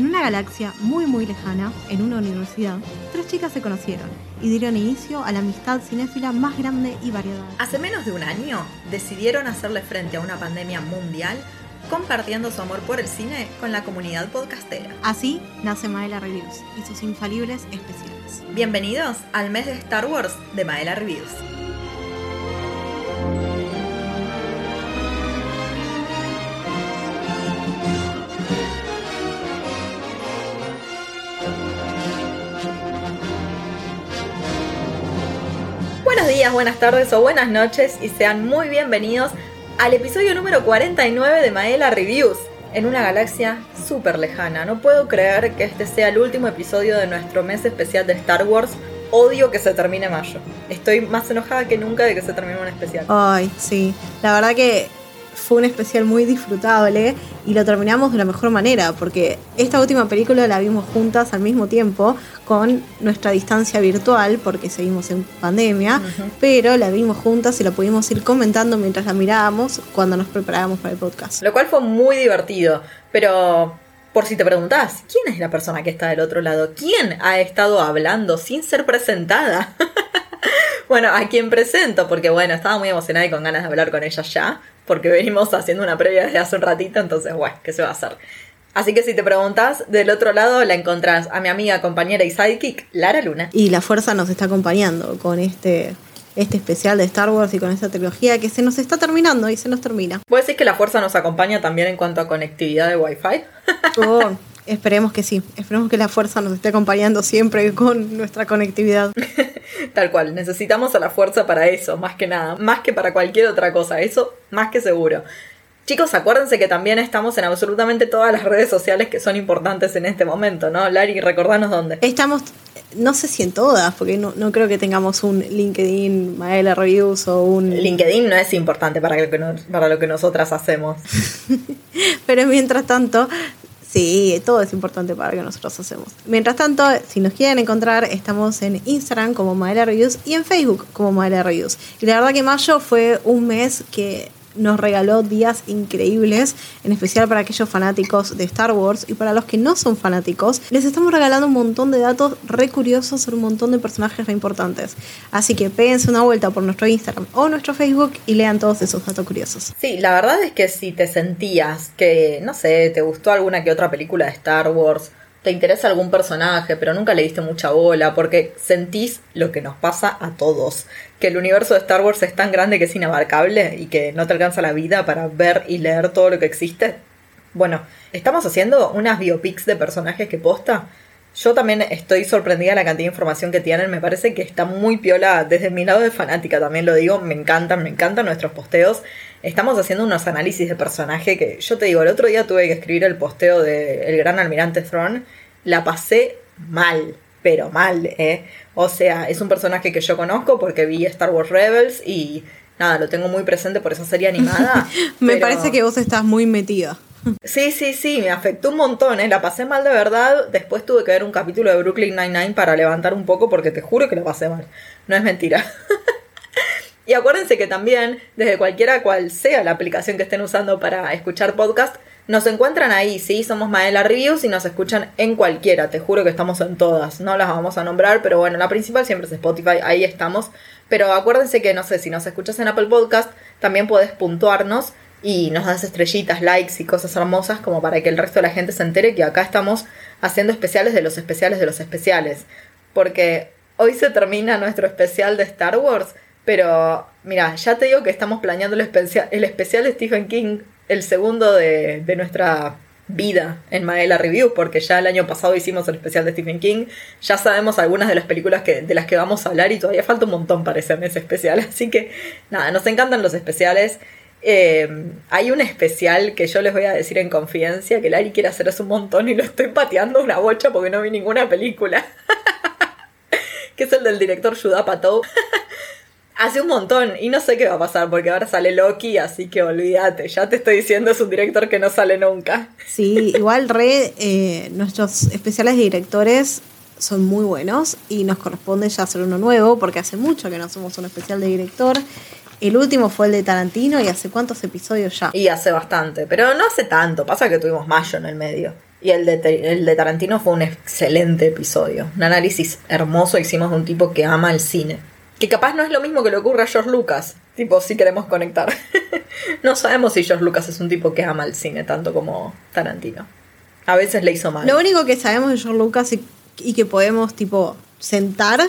En una galaxia muy muy lejana, en una universidad, tres chicas se conocieron y dieron inicio a la amistad cinéfila más grande y variada. Hace menos de un año decidieron hacerle frente a una pandemia mundial compartiendo su amor por el cine con la comunidad podcastera. Así nace Maela Reviews y sus infalibles especiales. Bienvenidos al mes de Star Wars de Maela Reviews. Buenas tardes o buenas noches y sean muy bienvenidos al episodio número 49 de Maela Reviews, en una galaxia súper lejana. No puedo creer que este sea el último episodio de nuestro mes especial de Star Wars. Odio que se termine mayo. Estoy más enojada que nunca de que se termine un especial. Ay, sí. La verdad que fue un especial muy disfrutable y lo terminamos de la mejor manera, porque esta última película la vimos juntas al mismo tiempo, con nuestra distancia virtual, porque seguimos en pandemia, pero la vimos juntas y la pudimos ir comentando mientras la mirábamos cuando nos preparábamos para el podcast. Lo cual fue muy divertido, pero por si te preguntás, ¿quién es la persona que está del otro lado? ¿Quién ha estado hablando sin ser presentada? bueno, a quién presento, porque bueno, estaba muy emocionada y con ganas de hablar con ella ya, porque venimos haciendo una previa desde hace un ratito, entonces, bueno, ¿qué se va a hacer? Así que si te preguntas, del otro lado la encontrás a mi amiga, compañera y sidekick, Lara Luna. Y la fuerza nos está acompañando con este, este especial de Star Wars y con esta trilogía que se nos está terminando y se nos termina. ¿Puedes decir que la fuerza nos acompaña también en cuanto a conectividad de Wi-Fi? Oh, esperemos que sí. Esperemos que la fuerza nos esté acompañando siempre con nuestra conectividad. Tal cual, necesitamos a la fuerza para eso, más que nada, más que para cualquier otra cosa, eso más que seguro. Chicos, acuérdense que también estamos en absolutamente todas las redes sociales que son importantes en este momento, ¿no? Lari, recordanos dónde. Estamos, no sé si en todas, porque no, no creo que tengamos un LinkedIn, Maela Reviews o un... LinkedIn no es importante para lo que, para lo que nosotras hacemos. Pero mientras tanto, sí, todo es importante para lo que nosotros hacemos. Mientras tanto, si nos quieren encontrar, estamos en Instagram como Maela Reviews y en Facebook como Maela Reviews. Y la verdad que mayo fue un mes que nos regaló días increíbles, en especial para aquellos fanáticos de Star Wars y para los que no son fanáticos, les estamos regalando un montón de datos re curiosos sobre un montón de personajes re importantes. Así que péguense una vuelta por nuestro Instagram o nuestro Facebook y lean todos esos datos curiosos. Sí, la verdad es que si te sentías que, no sé, te gustó alguna que otra película de Star Wars, te interesa algún personaje, pero nunca le diste mucha bola, porque sentís lo que nos pasa a todos, que el universo de Star Wars es tan grande que es inabarcable y que no te alcanza la vida para ver y leer todo lo que existe. Bueno, estamos haciendo unas biopics de personajes que posta. Yo también estoy sorprendida de la cantidad de información que tienen. Me parece que está muy piola. Desde mi lado de fanática también lo digo. Me encantan, me encantan nuestros posteos. Estamos haciendo unos análisis de personaje que yo te digo, el otro día tuve que escribir el posteo de El Gran Almirante Thrawn. La pasé mal, pero mal, ¿eh? O sea, es un personaje que yo conozco porque vi Star Wars Rebels y nada, lo tengo muy presente por esa serie animada. Me pero- parece que vos estás muy metida. Sí, sí, sí, me afectó un montón, ¿eh? La pasé mal de verdad. Después tuve que ver un capítulo de Brooklyn Nine-Nine para levantar un poco porque te juro que lo pasé mal. No es mentira. y acuérdense que también, desde cualquiera cual sea la aplicación que estén usando para escuchar podcast, nos encuentran ahí, sí, somos Maela Reviews y nos escuchan en cualquiera. Te juro que estamos en todas. No las vamos a nombrar, pero bueno, la principal siempre es Spotify, ahí estamos. Pero acuérdense que, no sé, si nos escuchas en Apple Podcast, también puedes puntuarnos y nos das estrellitas, likes y cosas hermosas como para que el resto de la gente se entere que acá estamos haciendo especiales de los especiales de los especiales. Porque hoy se termina nuestro especial de Star Wars, pero mira, ya te digo que estamos planeando el, especia- el especial de Stephen King, el segundo de, de nuestra vida en Maela Review, porque ya el año pasado hicimos el especial de Stephen King, ya sabemos algunas de las películas que, de las que vamos a hablar y todavía falta un montón para ese especial, así que nada, nos encantan los especiales. Eh, hay un especial que yo les voy a decir en confidencia que Lari quiere hacer hace un montón y lo estoy pateando una bocha porque no vi ninguna película. que es el del director Judah Patou. hace un montón y no sé qué va a pasar porque ahora sale Loki, así que olvídate, ya te estoy diciendo es un director que no sale nunca. Sí, igual re, eh, nuestros especiales de directores son muy buenos y nos corresponde ya hacer uno nuevo porque hace mucho que no hacemos un especial de director. El último fue el de Tarantino y hace cuántos episodios ya. Y hace bastante, pero no hace tanto, pasa que tuvimos mayo en el medio. Y el de, el de Tarantino fue un excelente episodio. Un análisis hermoso hicimos de un tipo que ama el cine. Que capaz no es lo mismo que le ocurre a George Lucas. Tipo, si queremos conectar. no sabemos si George Lucas es un tipo que ama el cine tanto como Tarantino. A veces le hizo mal. Lo único que sabemos de George Lucas y, y que podemos, tipo, sentar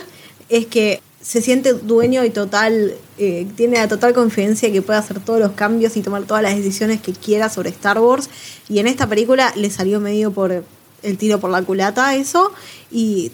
es que se siente dueño y total, eh, tiene la total confidencia que puede hacer todos los cambios y tomar todas las decisiones que quiera sobre Star Wars. Y en esta película le salió medio por el tiro por la culata eso. Y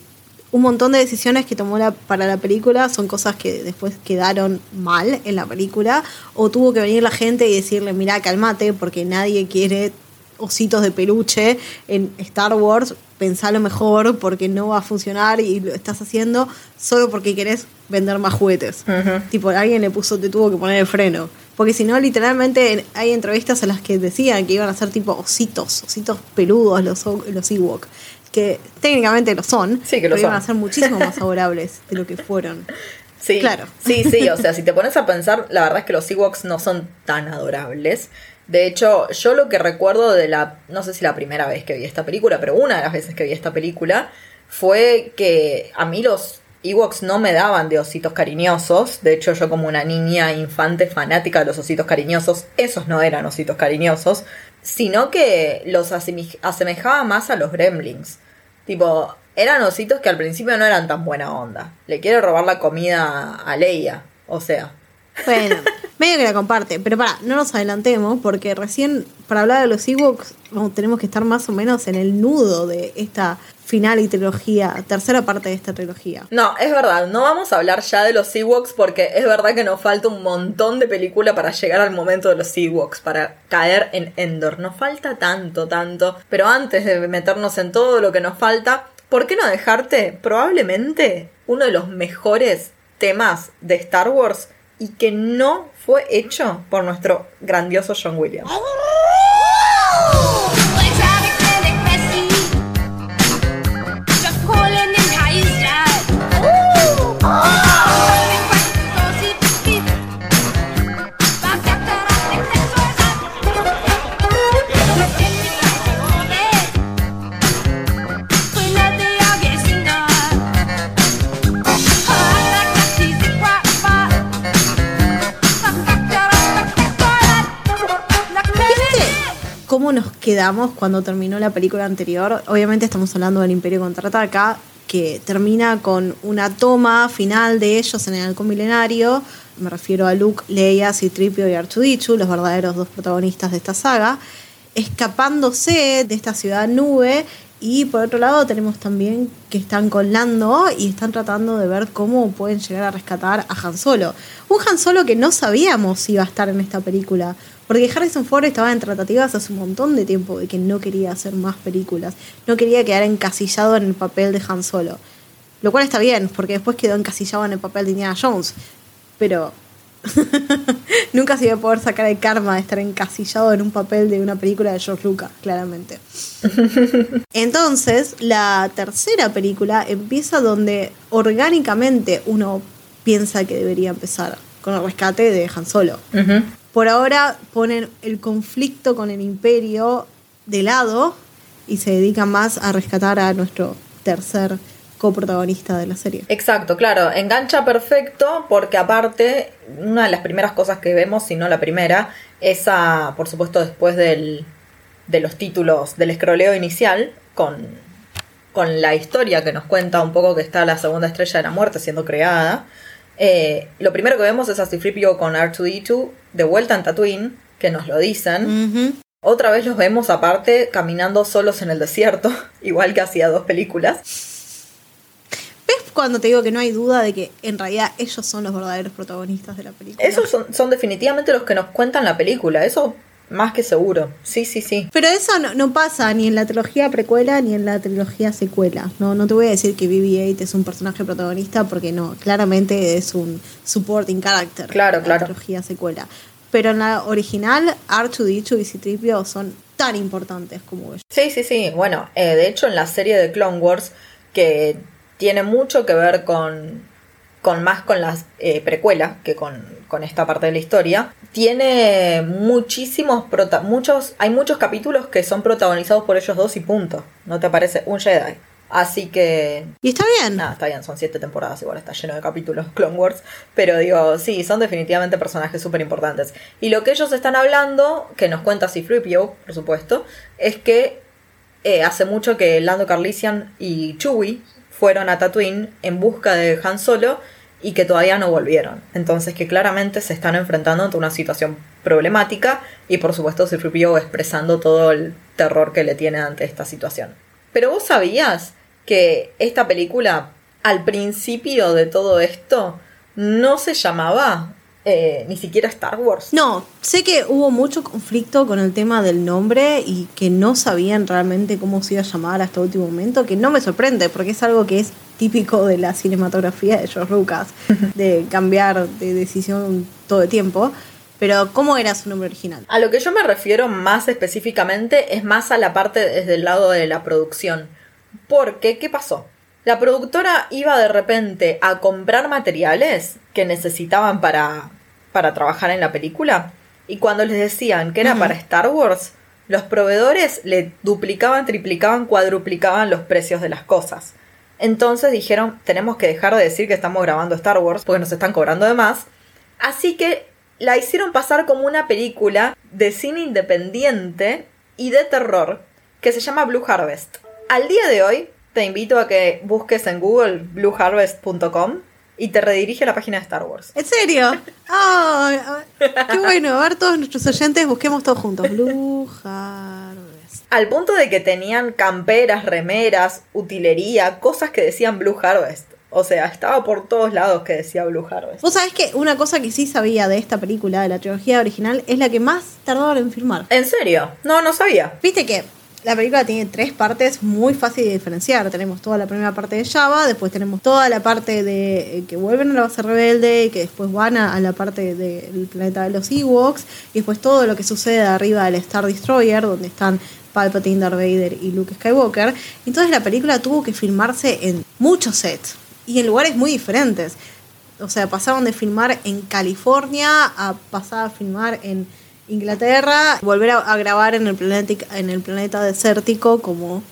un montón de decisiones que tomó para la película son cosas que después quedaron mal en la película. O tuvo que venir la gente y decirle, mira, calmate, porque nadie quiere ositos de peluche en Star Wars, pensalo mejor porque no va a funcionar y lo estás haciendo solo porque querés vender más juguetes. Tipo, alguien le puso, te tuvo que poner el freno. Porque si no, literalmente hay entrevistas en las que decían que iban a ser tipo ositos, ositos peludos los, los Ewok. Que técnicamente lo son, sí, que lo pero iban a ser muchísimo más adorables de lo que fueron. Sí, Claro. Sí, sí, o sea, si te pones a pensar, la verdad es que los Ewoks no son tan adorables. De hecho, yo lo que recuerdo de la, no sé si la primera vez que vi esta película, pero una de las veces que vi esta película, fue que a mí los Ewoks no me daban de ositos cariñosos. De hecho, yo como una niña infante fanática de los ositos cariñosos, esos no eran ositos cariñosos, sino que los asemejaba más a los gremlins. Tipo, eran ositos que al principio no eran tan buena onda. Le quiero robar la comida a Leia. O sea, Bueno, medio que la comparte, pero para, no nos adelantemos porque recién para hablar de los Ewoks vamos, tenemos que estar más o menos en el nudo de esta final y trilogía, tercera parte de esta trilogía. No, es verdad, no vamos a hablar ya de los Ewoks porque es verdad que nos falta un montón de película para llegar al momento de los Ewoks, para caer en Endor. Nos falta tanto, tanto. Pero antes de meternos en todo lo que nos falta, ¿por qué no dejarte probablemente uno de los mejores temas de Star Wars y que no fue hecho por nuestro grandioso John Williams? ¿Cómo cuando terminó la película anterior? Obviamente estamos hablando del Imperio Contraataca, que termina con una toma final de ellos en el halcón milenario. Me refiero a Luke, Leia, Citripio y Artudichu, los verdaderos dos protagonistas de esta saga, escapándose de esta ciudad nube. Y por otro lado tenemos también que están con Lando y están tratando de ver cómo pueden llegar a rescatar a Han Solo. Un Han Solo que no sabíamos si iba a estar en esta película. Porque Harrison Ford estaba en tratativas hace un montón de tiempo de que no quería hacer más películas. No quería quedar encasillado en el papel de Han Solo. Lo cual está bien, porque después quedó encasillado en el papel de Indiana Jones. Pero nunca se iba a poder sacar el karma de estar encasillado en un papel de una película de George Lucas, claramente. Entonces, la tercera película empieza donde orgánicamente uno piensa que debería empezar, con el rescate de Han Solo. Ujú. Por ahora ponen el conflicto con el imperio de lado y se dedican más a rescatar a nuestro tercer coprotagonista de la serie. Exacto, claro, engancha perfecto porque aparte, una de las primeras cosas que vemos, si no la primera, es a, por supuesto, después del, de los títulos del escroleo inicial, con, con la historia que nos cuenta un poco que está la segunda estrella de la muerte siendo creada. Eh, lo primero que vemos es a Cifripio con R2D2 de vuelta en Tatooine, que nos lo dicen. Otra vez los vemos aparte caminando solos en el desierto, igual que hacía dos películas. ¿Ves cuando te digo que no hay duda de que en realidad ellos son los verdaderos protagonistas de la película? Esos son, son definitivamente los que nos cuentan la película, eso más que seguro. Sí, sí, sí. Pero eso no, no pasa ni en la trilogía precuela ni en la trilogía secuela. No, no te voy a decir que BB-8 es un personaje protagonista porque no, claramente es un supporting character. Claro, en claro. La trilogía secuela. Pero en la original, R2D2 y C-3PO son tan importantes como ellos. Sí, sí, sí. Bueno, eh, de hecho en la serie de Clone Wars, que tiene mucho que ver con, con más con las eh, precuela que con, con esta parte de la historia, tiene muchísimos prota muchos hay muchos capítulos que son protagonizados por ellos dos y punto. ¿No te parece un Jedi? Así que. Y está bien. Nada, está bien, son siete temporadas, igual está lleno de capítulos Clone Wars. Pero digo, sí, son definitivamente personajes súper importantes. Y lo que ellos están hablando, que nos cuenta Cifripio, por supuesto, es que eh, hace mucho que Lando Carlisian y Chewie fueron a Tatooine en busca de Han Solo y que todavía no volvieron. Entonces que claramente se están enfrentando ante una situación problemática y por supuesto Cifripio expresando todo el terror que le tiene ante esta situación. Pero vos sabías que esta película, al principio de todo esto, no se llamaba eh, ni siquiera Star Wars. No, sé que hubo mucho conflicto con el tema del nombre y que no sabían realmente cómo se iba a llamar hasta último momento, que no me sorprende porque es algo que es típico de la cinematografía de George Lucas, de cambiar de decisión todo el tiempo. Pero, ¿cómo era su nombre original? A lo que yo me refiero más específicamente es más a la parte desde el lado de la producción. Porque, ¿qué pasó? La productora iba de repente a comprar materiales que necesitaban para, para trabajar en la película. Y cuando les decían que era para Star Wars, los proveedores le duplicaban, triplicaban, cuadruplicaban los precios de las cosas. Entonces dijeron, tenemos que dejar de decir que estamos grabando Star Wars porque nos están cobrando de más. Así que la hicieron pasar como una película de cine independiente y de terror que se llama Blue Harvest. Al día de hoy, te invito a que busques en Google blueharvest.com y te redirige a la página de Star Wars. ¿En serio? ¡Ay! ¡Qué bueno! A ver, todos nuestros oyentes, busquemos todos juntos. Blue Harvest. Al punto de que tenían camperas, remeras, utilería, cosas que decían Blue Harvest. O sea, estaba por todos lados que decía Blue Harvest. Vos sabés que una cosa que sí sabía de esta película, de la trilogía original, es la que más tardaron en filmar. ¿En serio? No, no sabía. Viste que la película tiene tres partes muy fácil de diferenciar. Tenemos toda la primera parte de Java, después tenemos toda la parte de eh, que vuelven a la base rebelde y que después van a, la parte del planeta de los Ewoks, y después todo lo que sucede arriba del Star Destroyer, donde están Palpatine, Darth Vader y Luke Skywalker. Entonces la película tuvo que filmarse en muchos sets y en lugares muy diferentes. O sea, pasaron de filmar en California a pasar a filmar en Inglaterra, volver a, grabar en el, planeta, en el planeta desértico como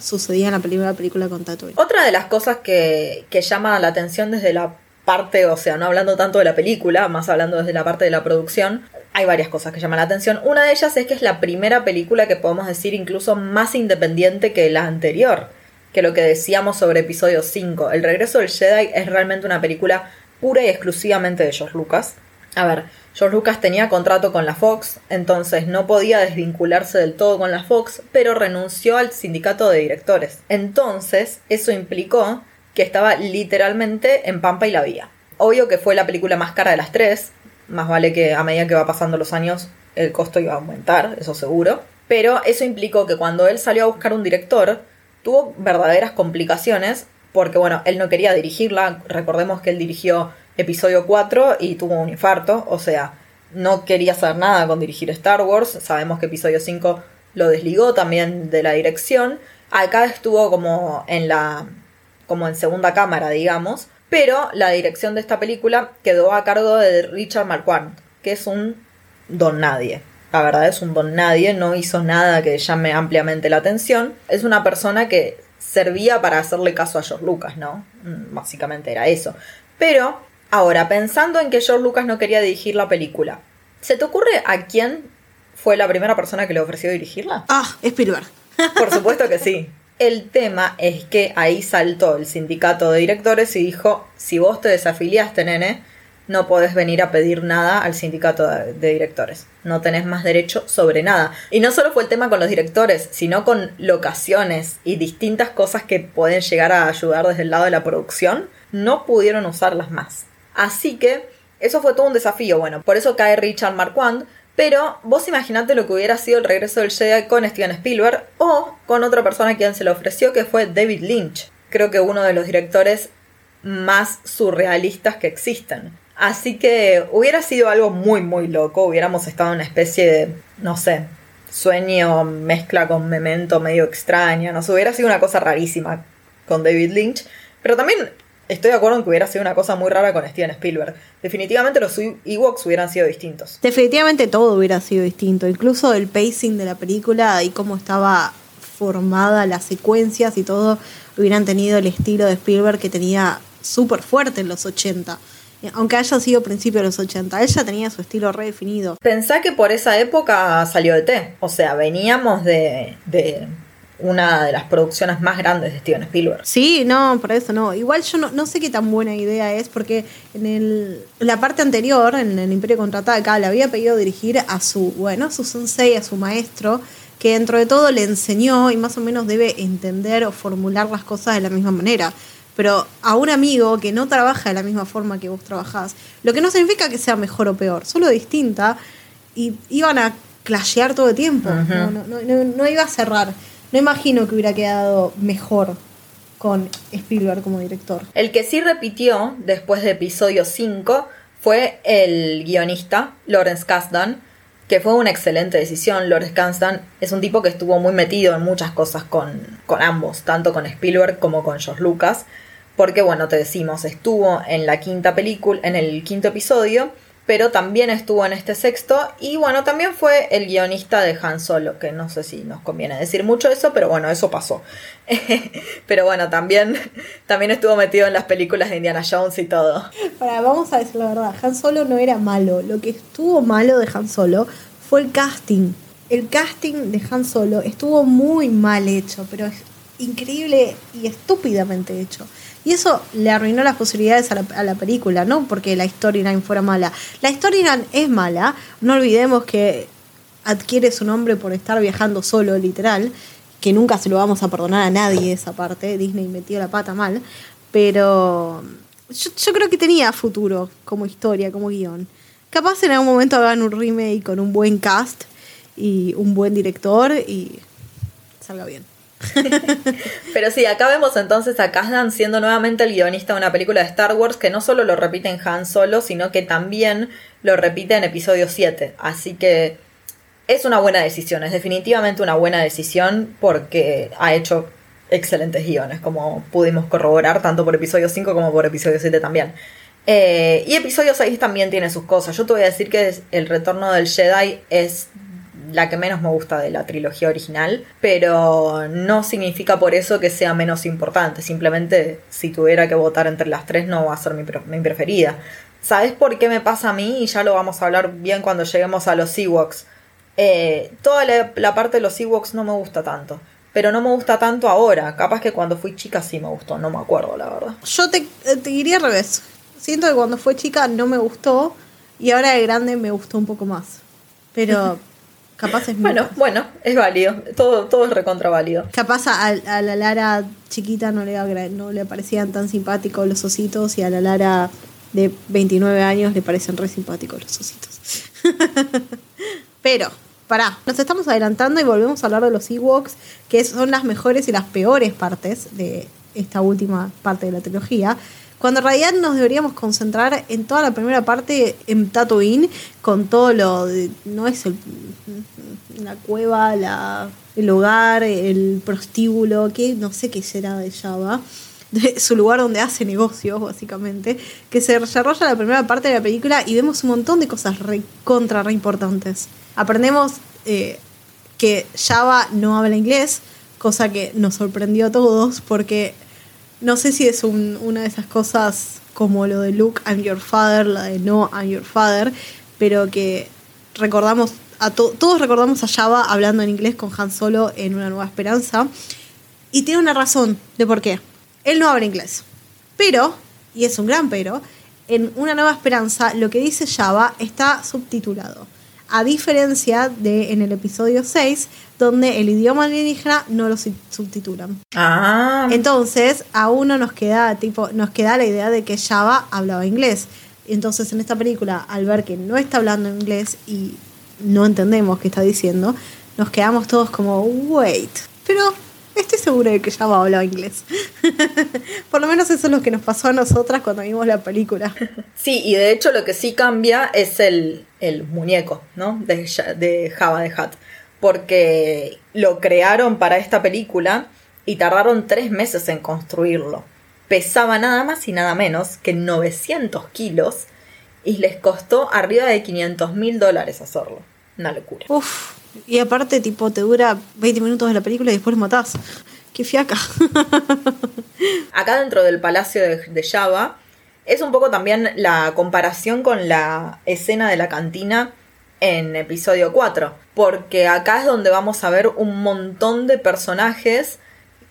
sucedía en la película, película con Tatooine. Otra de las cosas que, que llama la atención desde la parte, o sea, no hablando tanto de la película, más hablando desde la parte de la producción, hay varias cosas que llaman la atención. Una de ellas es que es la primera película que podemos decir incluso más independiente que la anterior que lo que decíamos sobre episodio 5. El regreso del Jedi es realmente una película pura y exclusivamente de George Lucas. A ver, George Lucas tenía contrato con la Fox, entonces no podía desvincularse del todo con la Fox, pero renunció al sindicato de directores. Entonces, eso implicó que estaba literalmente en Pampa y la Vía. Obvio que fue la película más cara de las tres, más vale que a medida que va pasando los años el costo iba a aumentar, eso seguro. Pero eso implicó que cuando él salió a buscar un director, tuvo verdaderas complicaciones porque, bueno, él no quería dirigirla. Recordemos que él dirigió episodio 4 y tuvo un infarto, o sea, no quería hacer nada con dirigir Star Wars. Sabemos que episodio 5 lo desligó también de la dirección. Acá estuvo como en la como en segunda cámara, digamos, pero la dirección de esta película quedó a cargo de Richard Marquand, que es un don nadie la verdad es un don nadie, no hizo nada que llame ampliamente la atención. Es una persona que servía para hacerle caso a George Lucas, ¿no? Mm, básicamente era eso. Pero, ahora, pensando en que George Lucas no quería dirigir la película, ¿se te ocurre a quién fue la primera persona que le ofreció dirigirla? Ah, Spielberg. Por supuesto que sí. El tema es que ahí saltó el sindicato de directores y dijo, si vos te desafiliaste, nene, no podés venir a pedir nada al sindicato de, directores. No tenés más derecho sobre nada. Y no solo fue el tema con los directores, sino con locaciones y distintas cosas que pueden llegar a ayudar desde el lado de la producción. No pudieron usarlas más. Así que eso fue todo un desafío. Bueno, por eso cae Richard Marquand. Pero vos imaginate lo que hubiera sido el regreso del Jedi con Steven Spielberg o con otra persona a quien se le ofreció que fue David Lynch. Creo que uno de los directores más surrealistas que existen. Así que hubiera sido algo muy, muy loco. Hubiéramos estado en una especie de, no sé, sueño mezcla con memento medio extraña. No sé, hubiera sido una cosa rarísima con David Lynch. Pero también estoy de acuerdo en que hubiera sido una cosa muy rara con Steven Spielberg. Definitivamente los Ewoks hubieran sido distintos. Definitivamente todo hubiera sido distinto, incluso el pacing de la película y cómo estaba formada las secuencias y todo hubieran tenido el estilo de Spielberg que tenía súper fuerte en los 80. Aunque haya sido principio de los 80, ella tenía su estilo redefinido. Pensá que por esa época salió de T. O sea, veníamos de, de una de las producciones más grandes de Steven Spielberg. Sí, no, por eso no. Igual yo no, no sé qué tan buena idea es, porque en el, la parte anterior, en el Imperio Contraataca, le había pedido dirigir a su, bueno, a su sensei, a su maestro, que dentro de todo le enseñó y más o menos debe entender o formular las cosas de la misma manera. Pero a un amigo que no trabaja de la misma forma que vos trabajás, lo que no significa que sea mejor o peor, solo distinta, y iban a clashear todo el tiempo, no, no, no, no iba a cerrar. No imagino que hubiera quedado mejor con Spielberg como director. El que sí repitió después de episodio 5 fue el guionista Lawrence Kasdan, que fue una excelente decisión. Lawrence Kasdan es un tipo que estuvo muy metido en muchas cosas con, con ambos, tanto con Spielberg como con George Lucas, porque bueno, te decimos, estuvo en la quinta película, en el quinto episodio, pero también estuvo en este sexto y bueno, también fue el guionista de Han Solo, que no sé si nos conviene decir mucho eso, pero bueno, eso pasó. pero bueno, también, también estuvo metido en las películas de Indiana Jones y todo. Para, vamos a decir la verdad, Han Solo no era malo, lo que estuvo malo de Han Solo fue el casting. El casting de Han Solo estuvo muy mal hecho, pero es increíble y estúpidamente hecho. Y eso le arruinó las posibilidades a la, a la película, no porque la storyline fuera mala. La storyline es mala, no olvidemos que adquiere su nombre por estar viajando solo, literal, que nunca se lo vamos a perdonar a nadie esa parte, Disney metió la pata mal, pero yo, yo creo que tenía futuro como historia, como guion. Capaz en algún momento hagan un remake con un buen cast y un buen director y salga bien. Pero sí, acá vemos entonces a Kasdan siendo nuevamente el guionista de una película de Star Wars que no solo lo repite en Han Solo, sino que también lo repite en episodio 7. Así que es una buena decisión, es definitivamente una buena decisión porque ha hecho excelentes guiones, como pudimos corroborar tanto por episodio 5 como por episodio 7 también. Eh, y episodio 6 también tiene sus cosas. Yo te voy a decir que el retorno del Jedi es la que menos me gusta de la trilogía original, pero no significa por eso que sea menos importante, simplemente si tuviera que votar entre las tres no va a ser mi, mi preferida. ¿Sabes por qué me pasa a mí? Y ya lo vamos a hablar bien cuando lleguemos a los Ewoks. Eh, toda la, la, parte de los Ewoks no me gusta tanto. Pero no me gusta tanto ahora. Capaz que cuando fui chica sí me gustó. No me acuerdo, la verdad. Yo te, te diría al revés. Siento que cuando fue chica no me gustó. Y ahora de grande me gustó un poco más. Pero Capaz es Bueno, bueno, es válido. Todo, todo es recontra válido. Capaz a, a, la Lara chiquita no le, no le parecían tan simpáticos los ositos y a la Lara de 29 años le parecen re simpáticos los ositos. Pero, pará, nos estamos adelantando y volvemos a hablar de los Ewoks, que son las mejores y las peores partes de esta última parte de la trilogía. Cuando en realidad nos deberíamos concentrar en toda la primera parte en Tatooine, con todo lo de, no es el, la cueva, el hogar, el prostíbulo, que no sé qué será de Java, de su lugar donde hace negocios, básicamente, que se desarrolla la primera parte de la película y vemos un montón de cosas contra, re importantes. Aprendemos eh, que Java no habla inglés, cosa que nos sorprendió a todos porque no sé si es un, una de esas cosas como lo de Luke, I'm your father, la de No, I'm your father, pero que recordamos, a to todos recordamos a Java hablando en inglés con Han Solo en Una Nueva Esperanza. Y tiene una razón de por qué. Él no habla inglés. Pero, y es un gran pero, en Una Nueva Esperanza lo que dice Java está subtitulado. A diferencia de en el episodio 6, donde el idioma alienígena no lo subtitulan. Ah. Entonces, a uno nos queda, tipo, nos queda la idea de que Java hablaba inglés. Entonces, en esta película, al ver que no está hablando inglés y no entendemos qué está diciendo, nos quedamos todos como, wait. Pero estoy segura de que Java hablaba inglés. Por lo menos eso es lo que nos pasó a nosotras cuando vimos la película. Sí, y de hecho lo que sí cambia es el, el muñeco, ¿no? De, de Java de Hat. Porque lo crearon para esta película y tardaron tres meses en construirlo. pesaba nada más y nada menos que 900 kilos y les costó arriba de 500 mil dólares hacerlo. Una locura. Uf, y aparte, tipo, te dura 20 minutos de la película y después lo matás. Qué fiaca. Acá dentro del palacio de, de Java es un poco también la comparación con la escena de la cantina en episodio 4, porque acá es donde vamos a ver un montón de personajes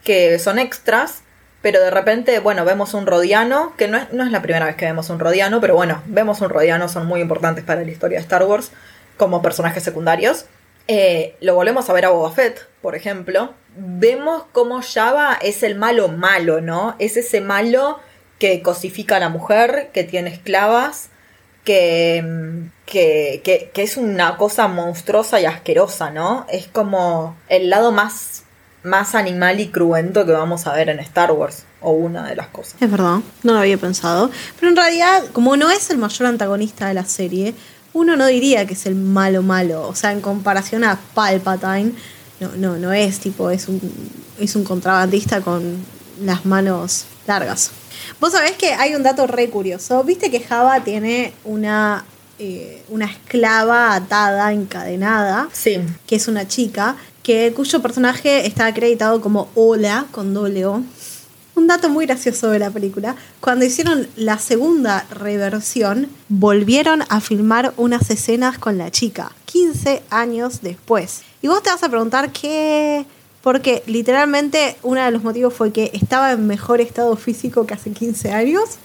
que son extras, pero de repente, bueno, vemos un Rodiano, que no es, no es la primera vez que vemos un Rodiano, pero bueno, vemos un Rodiano, son muy importantes para la historia de Star Wars como personajes secundarios. Eh, lo volvemos a ver a Boba Fett, por ejemplo. Vemos cómo Java es el malo malo, ¿no? Es ese malo que cosifica a la mujer, que tiene esclavas, que, que, que, es una cosa monstruosa y asquerosa, ¿no? Es como el lado más, más animal y cruento que vamos a ver en Star Wars, o una de las cosas. Es verdad, no lo había pensado. Pero en realidad, como no es el mayor antagonista de la serie, uno no diría que es el malo malo. O sea, en comparación a Palpatine, no, no, no es tipo, es un, es un contrabandista con las manos largas. Vos sabés que hay un dato re curioso. Viste que Java tiene una, eh, una esclava atada, encadenada, Sí, que es una chica, que, cuyo personaje está acreditado como Ola, con doble O. Un dato muy gracioso de la película. Cuando hicieron la segunda reversión, volvieron a filmar unas escenas con la chica, 15 años después. Y vos te vas a preguntar qué... Porque literalmente uno de los motivos fue que estaba en mejor estado físico que hace 15 años.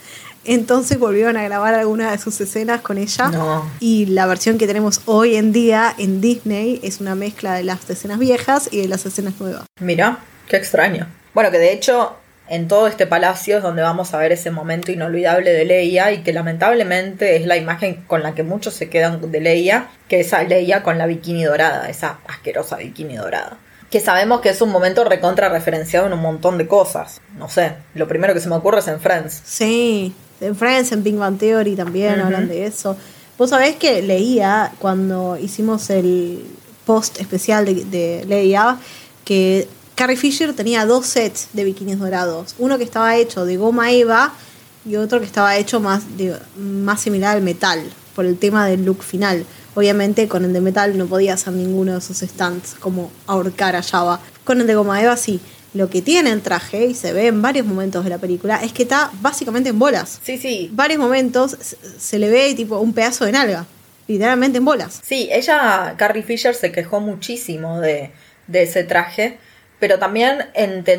Entonces volvieron a grabar algunas de sus escenas con ella. No. Y la versión que tenemos hoy en día en Disney es una mezcla de las escenas viejas y de las escenas nuevas. Mira, qué extraño. Bueno, que de hecho en todo este palacio es donde vamos a ver ese momento inolvidable de Leia y que lamentablemente es la imagen con la que muchos se quedan de Leia, que es a Leia con la bikini dorada, esa asquerosa bikini dorada. Que sabemos que es un momento recontra referenciado en un montón de cosas. No sé, lo primero que se me ocurre es en Friends. Sí, en Friends, en Big Bang Theory también hablan de eso. Vos sabés que leía cuando hicimos el post especial de, de Leia que Carrie Fisher tenía dos sets de bikinis dorados. Uno que estaba hecho de goma eva y otro que estaba hecho más, de, más similar al metal, por el tema del look final. Obviamente con el de metal no podía hacer ninguno de esos stands como ahorcar a Java. Con el de goma eva sí. Lo que tiene el traje, y se ve en varios momentos de la película, es que está básicamente en bolas. Sí, sí. Varios momentos se- se le ve tipo un pedazo de nalga, literalmente en bolas. Sí, ella, Carrie Fisher, se quejó muchísimo de, de ese traje, pero también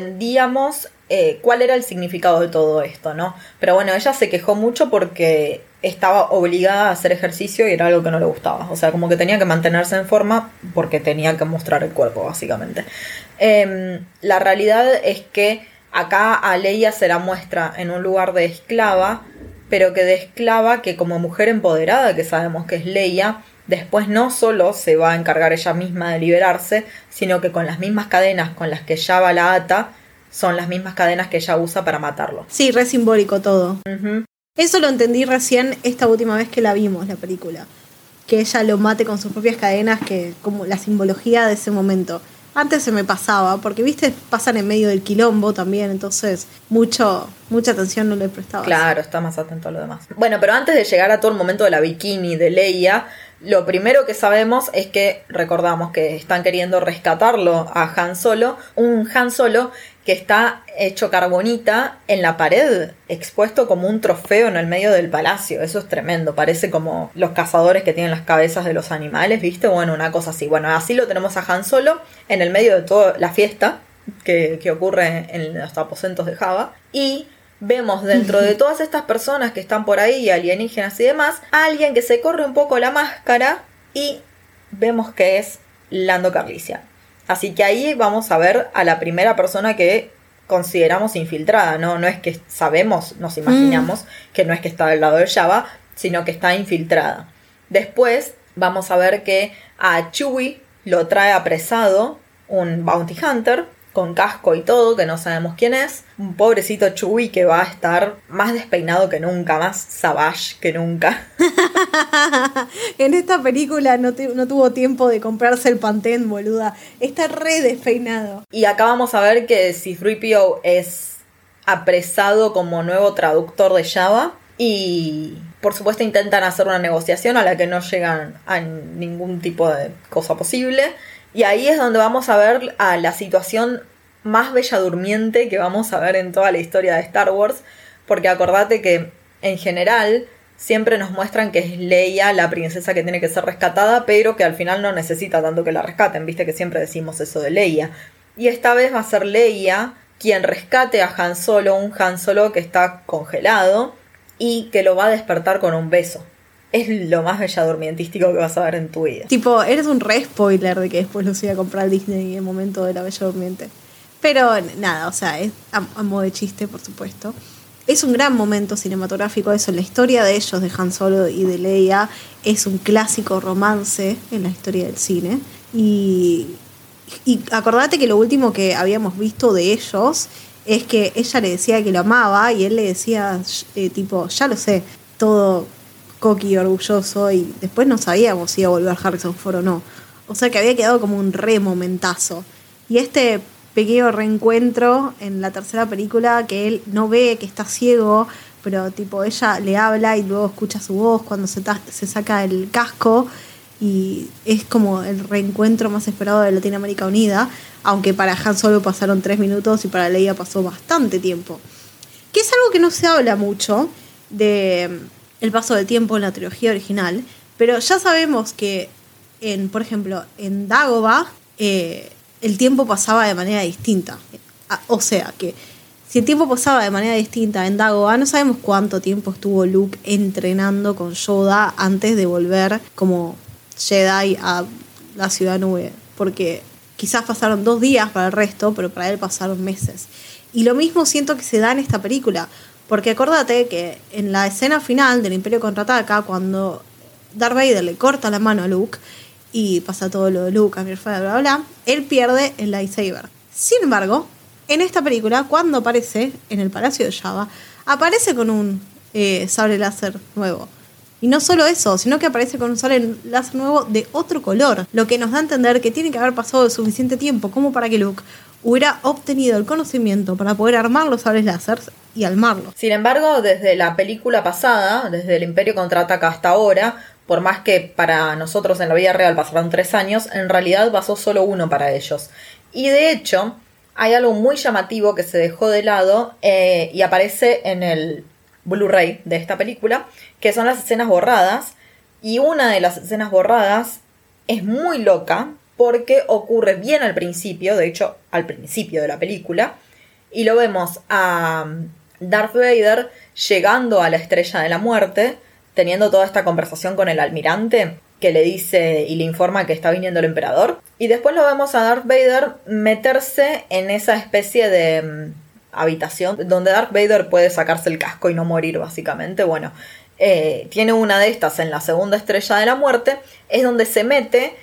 entendíamos eh, cuál era el significado de todo esto, ¿no? Pero bueno, ella se quejó mucho porque estaba obligada a hacer ejercicio y era algo que no le gustaba. O sea, como que tenía que mantenerse en forma porque tenía que mostrar el cuerpo, básicamente. Em, la realidad es que acá a Leia se la muestra en un lugar de esclava, pero que de esclava que como mujer empoderada, que sabemos que es Leia, después no solo se va a encargar ella misma de liberarse, sino que con las mismas cadenas con las que Java la ata, son las mismas cadenas que ella usa para matarlo. Sí, re simbólico todo. Eso lo entendí recién esta última vez que la vimos, la película. Que ella lo mate con sus propias cadenas, que como la simbología de ese momento. Antes se me pasaba, porque viste, pasan en medio del quilombo también, entonces mucho, mucha atención no le prestaba. Claro, está más atento a lo demás. Bueno, pero antes de llegar a todo el momento de la bikini de Leia, lo primero que sabemos es que recordamos que están queriendo rescatarlo a Han Solo, un Han Solo que está hecho carbonita en la pared, expuesto como un trofeo en el medio del palacio. Eso es tremendo, parece como los cazadores que tienen las cabezas de los animales, ¿viste? Bueno, una cosa así. Bueno, así lo tenemos a Han Solo en el medio de toda la fiesta que, que ocurre en los aposentos de Java. Y vemos dentro de todas estas personas que están por ahí, alienígenas y demás, a alguien que se corre un poco la máscara y vemos que es Lando Carlicia. Así que ahí vamos a ver a la primera persona que consideramos infiltrada, ¿no? No es que sabemos, nos imaginamos que no es que está del lado de Java, sino que está infiltrada. Después vamos a ver que a Chewie lo trae apresado un bounty hunter con casco y todo, que no sabemos quién es. Un pobrecito Chewie que va a estar más despeinado que nunca, más savage que nunca. en esta película no, te- no tuvo tiempo de comprarse el Pantene, boluda. Está re despeinado. Y acá vamos a ver que C-3PO es apresado como nuevo traductor de Java y por supuesto intentan hacer una negociación a la que no llegan a ningún tipo de cosa posible. Y ahí es donde vamos a ver a la situación más bella durmiente que vamos a ver en toda la historia de Star Wars, porque acordate que en general siempre nos muestran que es Leia la princesa que tiene que ser rescatada, pero que al final no necesita tanto que la rescaten, viste que siempre decimos eso de Leia. Y esta vez va a ser Leia quien rescate a Han Solo, un Han Solo que está congelado y que lo va a despertar con un beso. Es lo más bella durmientístico que vas a ver en tu vida. Tipo, eres un re spoiler de que después los iba a comprar Disney en el momento de la bella durmiente. Pero nada, o sea, es a, de chiste, por supuesto. Es un gran momento cinematográfico eso. La historia de ellos, de Han Solo y de Leia, es un clásico romance en la historia del cine. Y, y acordate que lo último que habíamos visto de ellos es que ella le decía que lo amaba y él le decía, eh, tipo, ya lo sé, todo coqui orgulloso y después no sabíamos si iba a volver Harrison Ford o no. O sea que había quedado como un re momentazo. Y este pequeño reencuentro en la tercera película que él no ve, que está ciego, pero tipo ella le habla y luego escucha su voz cuando se, se saca el casco y es como el reencuentro más esperado de Latinoamérica Unida, aunque para Han solo pasaron tres minutos y para Leia pasó bastante tiempo. Que es algo que no se habla mucho de el paso del tiempo en la trilogía original, pero ya sabemos que en, por ejemplo, en Dagobah eh, el tiempo pasaba de manera distinta. O sea que si el tiempo pasaba de manera distinta en Dagobah, no sabemos cuánto tiempo estuvo Luke entrenando con Yoda antes de volver como Jedi a la ciudad nube, porque quizás pasaron dos días para el resto, pero para él pasaron meses. Y lo mismo siento que se da en esta película, porque acordate que en la escena final del Imperio contraataca, cuando Darth Vader le corta la mano a Luke y pasa todo lo de Luke, Amir bla, bla, bla, él pierde el lightsaber. Sin embargo, en esta película, cuando aparece en el Palacio de Java, aparece con un eh, sable láser nuevo. Y no solo eso, sino que aparece con un sable láser nuevo de otro color, lo que nos da a entender que tiene que haber pasado suficiente tiempo como para que Luke hubiera obtenido el conocimiento para poder armar los sables láser y armarlos. Sin embargo, desde la película pasada, desde el Imperio contraataca hasta ahora, por más que para nosotros en la vida real pasaron tres años, en realidad pasó solo uno para ellos. Y de hecho, hay algo muy llamativo que se dejó de lado eh, y aparece en el Blu-ray de esta película, que son las escenas borradas. Y una de las escenas borradas es muy loca porque ocurre bien al principio, de hecho al principio de la película, y lo vemos a um, Darth Vader llegando a la estrella de la muerte, teniendo toda esta conversación con el almirante, que le dice y le informa que está viniendo el emperador, y después lo vemos a Darth Vader meterse en esa especie de um, habitación donde Darth Vader puede sacarse el casco y no morir, básicamente. Bueno, eh, tiene una de estas en la segunda estrella de la muerte, es donde se mete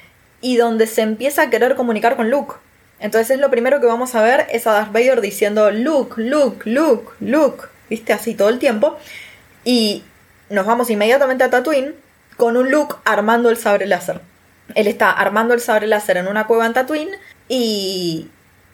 y donde se empieza a querer comunicar con Luke. Entonces es lo primero que vamos a ver, es a Darth Vader diciendo Luke, Luke, Luke, Luke, viste así todo el tiempo. Y nos vamos inmediatamente a Tatooine con un Luke armando el sabre láser. Él está armando el sabre láser en una cueva en Tatooine y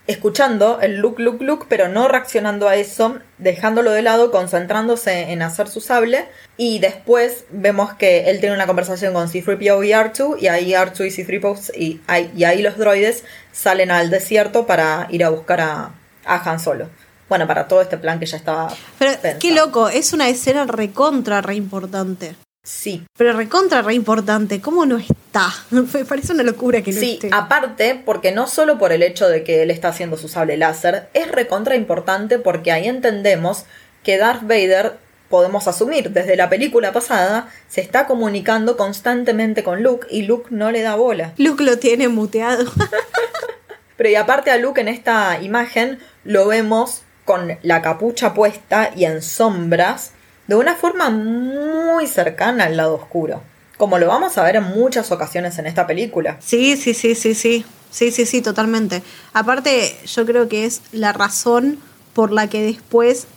escuchando el look, look, look, pero no reaccionando a eso, dejándolo de lado, concentrándose en hacer su sable. Y después vemos que él tiene una conversación con C-3PO y R2, y ahí R2 y C-3PO y, y, ahí los droides salen al desierto para ir a buscar a, a Han Solo. Bueno, para todo este plan que ya estaba. Pero qué loco, es una escena recontra, re importante. Sí. Pero recontra re importante, ¿cómo no está? Me parece una locura que no sí, aparte, porque no solo por el hecho de que él está haciendo su sable láser, es recontra importante porque ahí entendemos que Darth Vader, podemos asumir, desde la película pasada, se está comunicando constantemente con Luke y Luke no le da bola. Luke lo tiene muteado. Pero y aparte a Luke en esta imagen lo vemos con la capucha puesta y en sombras de una forma muy cercana al lado oscuro, como lo vamos a ver en muchas ocasiones en esta película. Sí, sí, sí, sí, sí, sí, sí, sí, totalmente. Aparte, yo creo que es la razón por la que después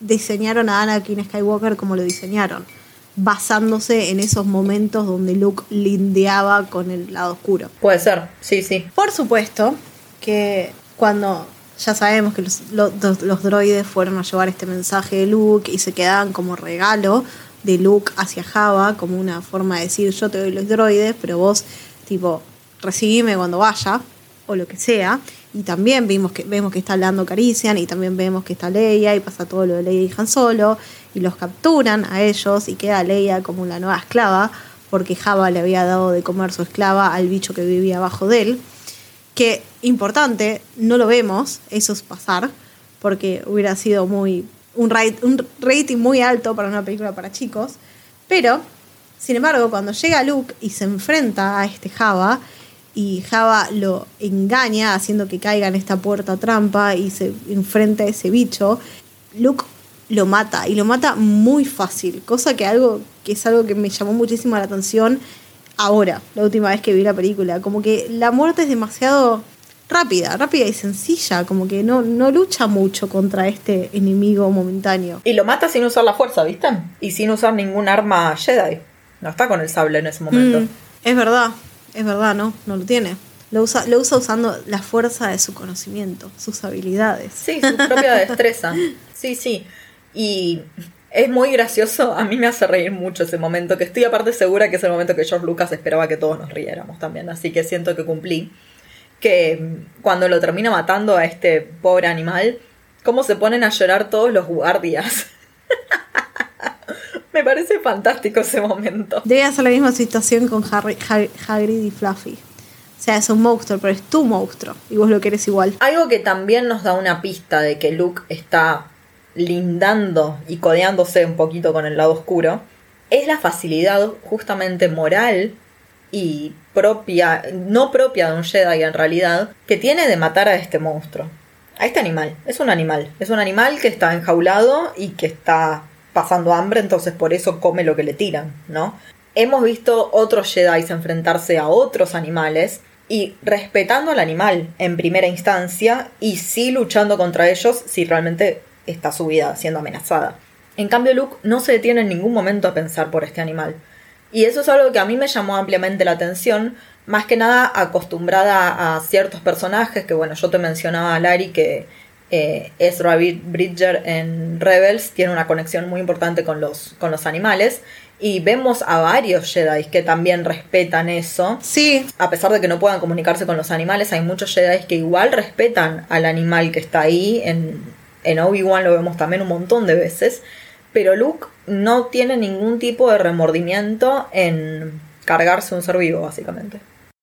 diseñaron a Anakin Skywalker como lo diseñaron, basándose en esos momentos donde Luke lindeaba con el lado oscuro. Puede ser, sí, sí. Por supuesto que cuando ya sabemos que los, los, los droides fueron a llevar este mensaje de Luke y se quedaban como regalo de Luke hacia Java, como una forma de decir yo te doy los droides, pero vos tipo recibime cuando vaya, o lo que sea. Y también vimos que, vemos que está hablando Carician y también vemos que está Leia y pasa todo lo de Leia y Han Solo y los capturan a ellos y queda Leia como la nueva esclava porque Java le había dado de comer su esclava al bicho que vivía abajo de él. Que importante, no lo vemos, eso es pasar, porque hubiera sido muy un, un rating muy alto para una película para chicos. Pero, sin embargo, cuando llega Luke y se enfrenta a este Java, y Java lo engaña haciendo que caiga en esta puerta trampa y se enfrenta a ese bicho, Luke lo mata y lo mata muy fácil, cosa que algo que es algo que me llamó muchísimo la atención ahora, la última vez que vi la película, como que la muerte es demasiado rápida, rápida y sencilla, como que no, no lucha mucho contra este enemigo momentáneo. Y lo mata sin usar la fuerza, ¿viste? Y sin usar ningún arma Jedi. No está con el sable en ese momento. Mm, es verdad, es verdad, ¿no? No lo tiene. Lo usa, lo usa usando la fuerza de su conocimiento, sus habilidades. Sí, su propia destreza. Sí, sí. Y es muy gracioso, a mí me hace reír mucho ese momento, que estoy aparte segura que es el momento que George Lucas esperaba que todos nos riéramos también, así que siento que cumplí. Que cuando lo termina matando a este pobre animal, cómo se ponen a llorar todos los guardias. Me parece fantástico ese momento. Debe ser la misma situación con Harry, Hagrid y Fluffy. O sea, es un monstruo, pero es tu monstruo. Y vos lo querés igual. Algo que también nos da una pista de que Luke está lindando y codeándose un poquito con el lado oscuro, es la facilidad justamente moral y propia, no propia de un Jedi en realidad, que tiene de matar a este monstruo. A este animal. Es un animal. Es un animal que está enjaulado y que está pasando hambre, entonces por eso come lo que le tiran, ¿no? Hemos visto otros Jedi enfrentarse a otros animales y respetando al animal en primera instancia y sí luchando contra ellos si realmente está su vida siendo amenazada. En cambio, Luke no se detiene en ningún momento a pensar por este animal. Y eso es algo que a mí me llamó ampliamente la atención, más que nada acostumbrada a ciertos personajes, que bueno, yo te mencionaba a Larry que eh, Ezra Bridger en Rebels tiene una conexión muy importante con los, con los animales. Y vemos a varios Jedi que también respetan eso. Sí. A pesar de que no puedan comunicarse con los animales, hay muchos Jedi que igual respetan al animal que está ahí. En, en Obi-Wan lo vemos también un montón de veces. Pero Luke no tiene ningún tipo de remordimiento en cargarse un ser vivo, básicamente.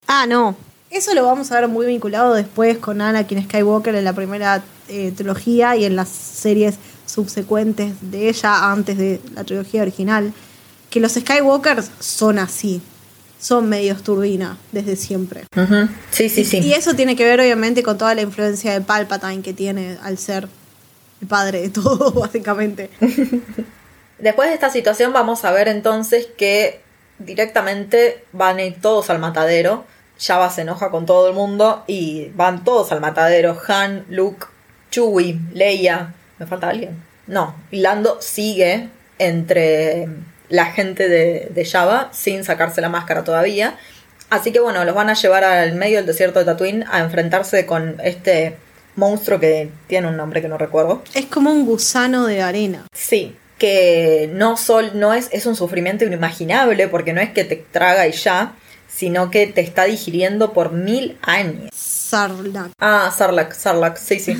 Ah, no. Eso lo vamos a ver muy vinculado después con Anakin Skywalker en la primera eh, trilogía y en las series subsecuentes de ella antes de la trilogía original. Que los Skywalkers son así. Son medios turbina desde siempre. Sí, sí, sí. Y eso tiene que ver obviamente con toda la influencia de Palpatine que tiene al ser padre de todo, básicamente. Después de esta situación vamos a ver entonces que directamente van a ir todos al matadero. Java se enoja con todo el mundo y van todos al matadero. Han, Luke, Chewie, Leia. ¿Me falta alguien? No. Lando sigue entre la gente de, de Java sin sacarse la máscara todavía. Así que bueno, los van a llevar al medio del desierto de Tatooine a enfrentarse con este monstruo que tiene un nombre que no recuerdo. Es como un gusano de arena. Sí, que no, sol, no es, es un sufrimiento inimaginable porque no es que te traga y ya, sino que te está digiriendo por mil años. Sarlacc. Ah, Sarlacc, Sarlacc, sí, sí.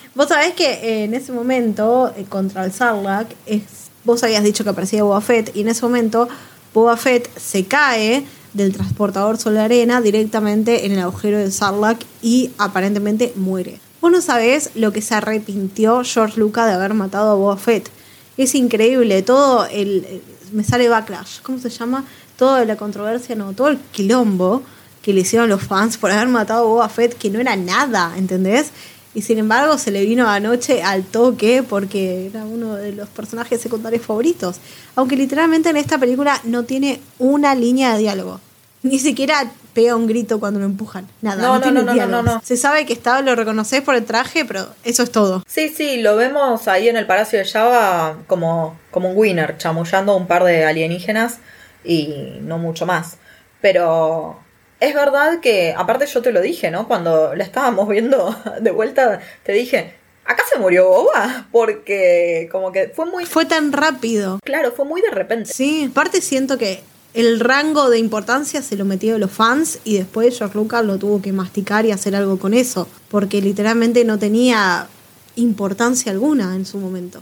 vos sabés que en ese momento, eh, contra el Sarlacc, es, vos habías dicho que aparecía Boba Fett, y en ese momento Boba Fett se cae del transportador Sol Arena directamente en el agujero de Sarlacc y aparentemente muere. Vos no sabés lo que se arrepintió George Lucas de haber matado a Boba Fett. Es increíble, todo el... Me sale backlash, ¿cómo se llama? Toda la controversia, no, todo el quilombo que le hicieron los fans por haber matado a Boba Fett, que no era nada, ¿entendés? Y sin embargo se le vino anoche al toque porque era uno de los personajes secundarios favoritos. Aunque literalmente en esta película no tiene una línea de diálogo. Ni siquiera pega un grito cuando lo empujan. Nada, no, no, no, no, no, Se sabe que está, lo reconoces por el traje, pero eso es todo. Sí, sí, lo vemos ahí en el Palacio de Java como, como un winner, chamullando un par de alienígenas y no mucho más. Pero Es verdad que, aparte yo te lo dije, ¿no? Cuando la estábamos viendo de vuelta, te dije, acá se murió Boba, porque como que fue muy... Fue tan rápido. Claro, fue muy de repente. Sí, aparte siento que el rango de importancia se lo metió los fans y después George Lucas lo tuvo que masticar y hacer algo con eso, porque literalmente no tenía importancia alguna en su momento.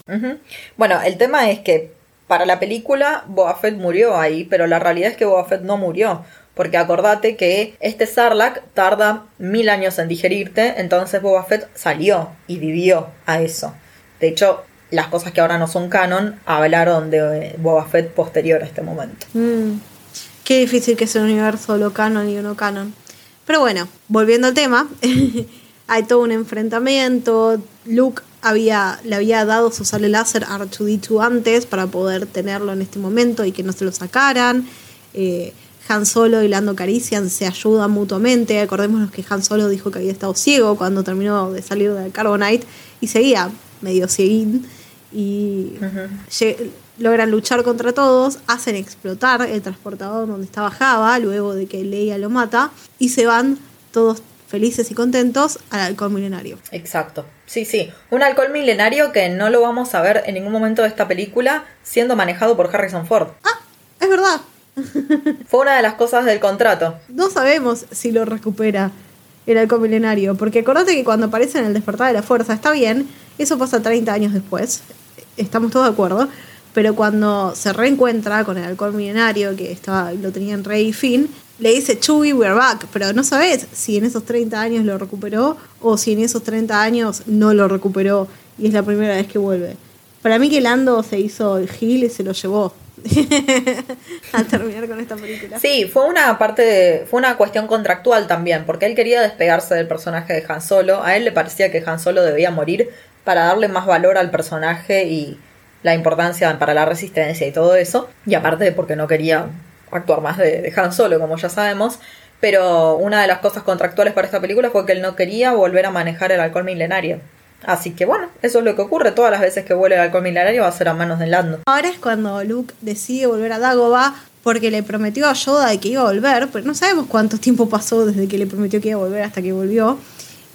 Bueno, el tema es que para la película Boba Fett murió ahí, pero la realidad es que Boba Fett no murió. Porque acordate que este Sarlacc tarda mil años en digerirte, entonces Boba Fett salió y vivió a eso. De hecho, las cosas que ahora no son canon hablaron de eh, Boba Fett posterior a este momento. Mm, Qué difícil que es un universo lo canon y uno canon. Pero bueno, volviendo al tema, hay todo un enfrentamiento. Luke había, le había dado su sable láser a R2D2 antes para poder tenerlo en este momento y que no se lo sacaran. Eh, Han Solo y Lando Carician se ayudan mutuamente. Acordémonos que Han Solo dijo que había estado ciego cuando terminó de salir del Carbonite y seguía medio cieguín. Y logran luchar contra todos, hacen explotar el transportador donde estaba Java, luego de que Leia lo mata, y se van todos felices y contentos al halcón milenario. Exacto. Sí, sí. Un alcohol milenario que no lo vamos a ver en ningún momento de esta película siendo manejado por Harrison Ford. Ah, es verdad, Fue una de las cosas del contrato. no sabemos si lo recupera el halcón milenario, porque acordate que cuando aparece en el despertar de la fuerza, está bien, eso pasa 30 años después, estamos todos de acuerdo, pero cuando se reencuentra con el halcón milenario, que estaba, lo tenían Rey y Finn, le dice Chewie, we're back, pero no sabes si en esos 30 años lo recuperó o si en esos 30 años no lo recuperó y es la primera vez que vuelve. Para mí que Lando se hizo el gil y se lo llevó al terminar con esta película. Sí, fue una parte de- fue una cuestión contractual también, porque él quería despegarse del personaje de Han Solo. A él le parecía que Han Solo debía morir para darle más valor al personaje y la importancia para la resistencia y todo eso. Y aparte porque no quería actuar más de, de Han Solo, como ya sabemos. Pero una de las cosas contractuales para esta película fue que él no quería volver a manejar el alcohol milenario. Así que bueno, eso es lo que ocurre. Todas las veces que vuelve el alcohol milenario va a ser a manos de Lando. Ahora es cuando Luke decide volver a Dagobah porque le prometió a Yoda de que iba a volver, pero no sabemos cuánto tiempo pasó desde que le prometió que iba a volver hasta que volvió.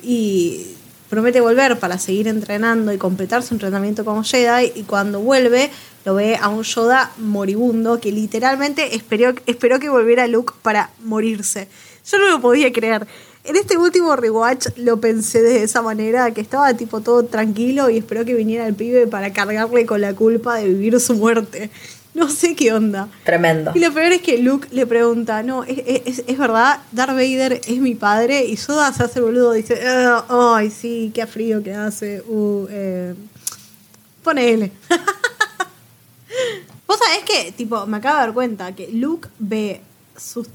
Y promete volver para seguir entrenando y completar su entrenamiento como Jedi. Y cuando vuelve, lo ve a un Yoda moribundo que literalmente esperó, esperó que volviera Luke para morirse. Yo no lo podía creer. En este último rewatch lo pensé de esa manera, que estaba tipo todo tranquilo y esperó que viniera el pibe para cargarle con la culpa de vivir su muerte. No sé qué onda. Tremendo. Y lo peor es que Luke le pregunta, no, es, es, es verdad, Darth Vader es mi padre. Y Yoda se hace el boludo y dice, "Ah, ay, sí, qué frío que hace. Uh, eh, ponele. Vos sabés que, tipo, me acabo de dar cuenta que Luke ve sus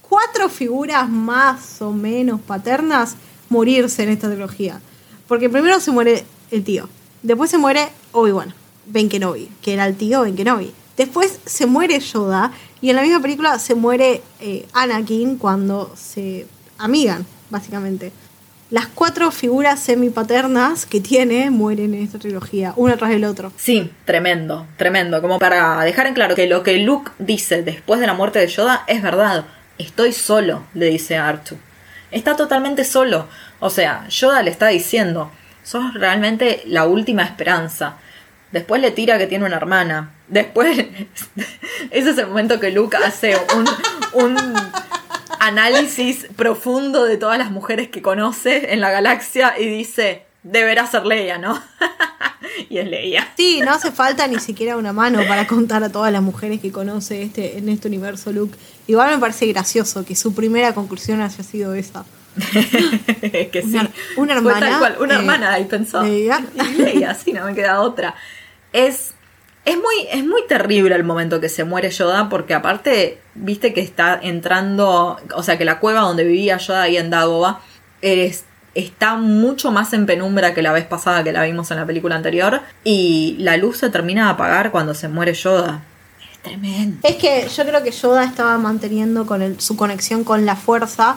cuatro figuras más o menos paternas morirse en esta trilogía. Porque primero se muere el tío. Después se muere Obi-Wan, Ben Kenobi, que era el tío Ben Kenobi. Después se muere Yoda y en la misma película se muere eh, Anakin cuando se amigan, básicamente. Las cuatro figuras semipaternas que tiene mueren en esta trilogía, una tras del otro. Sí, tremendo, tremendo. Como para dejar en claro que lo que Luke dice después de la muerte de Yoda es verdad. Estoy solo, le dice Artu. Está totalmente solo. O sea, Yoda le está diciendo, sos realmente la última esperanza. Después le tira que tiene una hermana. Después, ese es el momento que Luke hace un, un análisis profundo de todas las mujeres que conoce en la galaxia y dice, deberá ser Leia, ¿no? y es Leia. Sí, no hace falta ni siquiera una mano para contar a todas las mujeres que conoce este, en este universo Luke. Igual me parece gracioso que su primera conclusión haya sido esa. que sí. Una- una hermana, tal cual, una eh, hermana ahí pensó. Leia. Y Leia, sí, no me queda otra. Es, es, muy, es muy terrible el momento que se muere Yoda, porque aparte, viste que está entrando, o sea, que la cueva donde vivía Yoda ahí en Dagobah es- está mucho más en penumbra que la vez pasada que la vimos en la película anterior, y la luz se termina de apagar cuando se muere Yoda. Es tremendo. Es que yo creo que Yoda estaba manteniendo con el- su conexión con la fuerza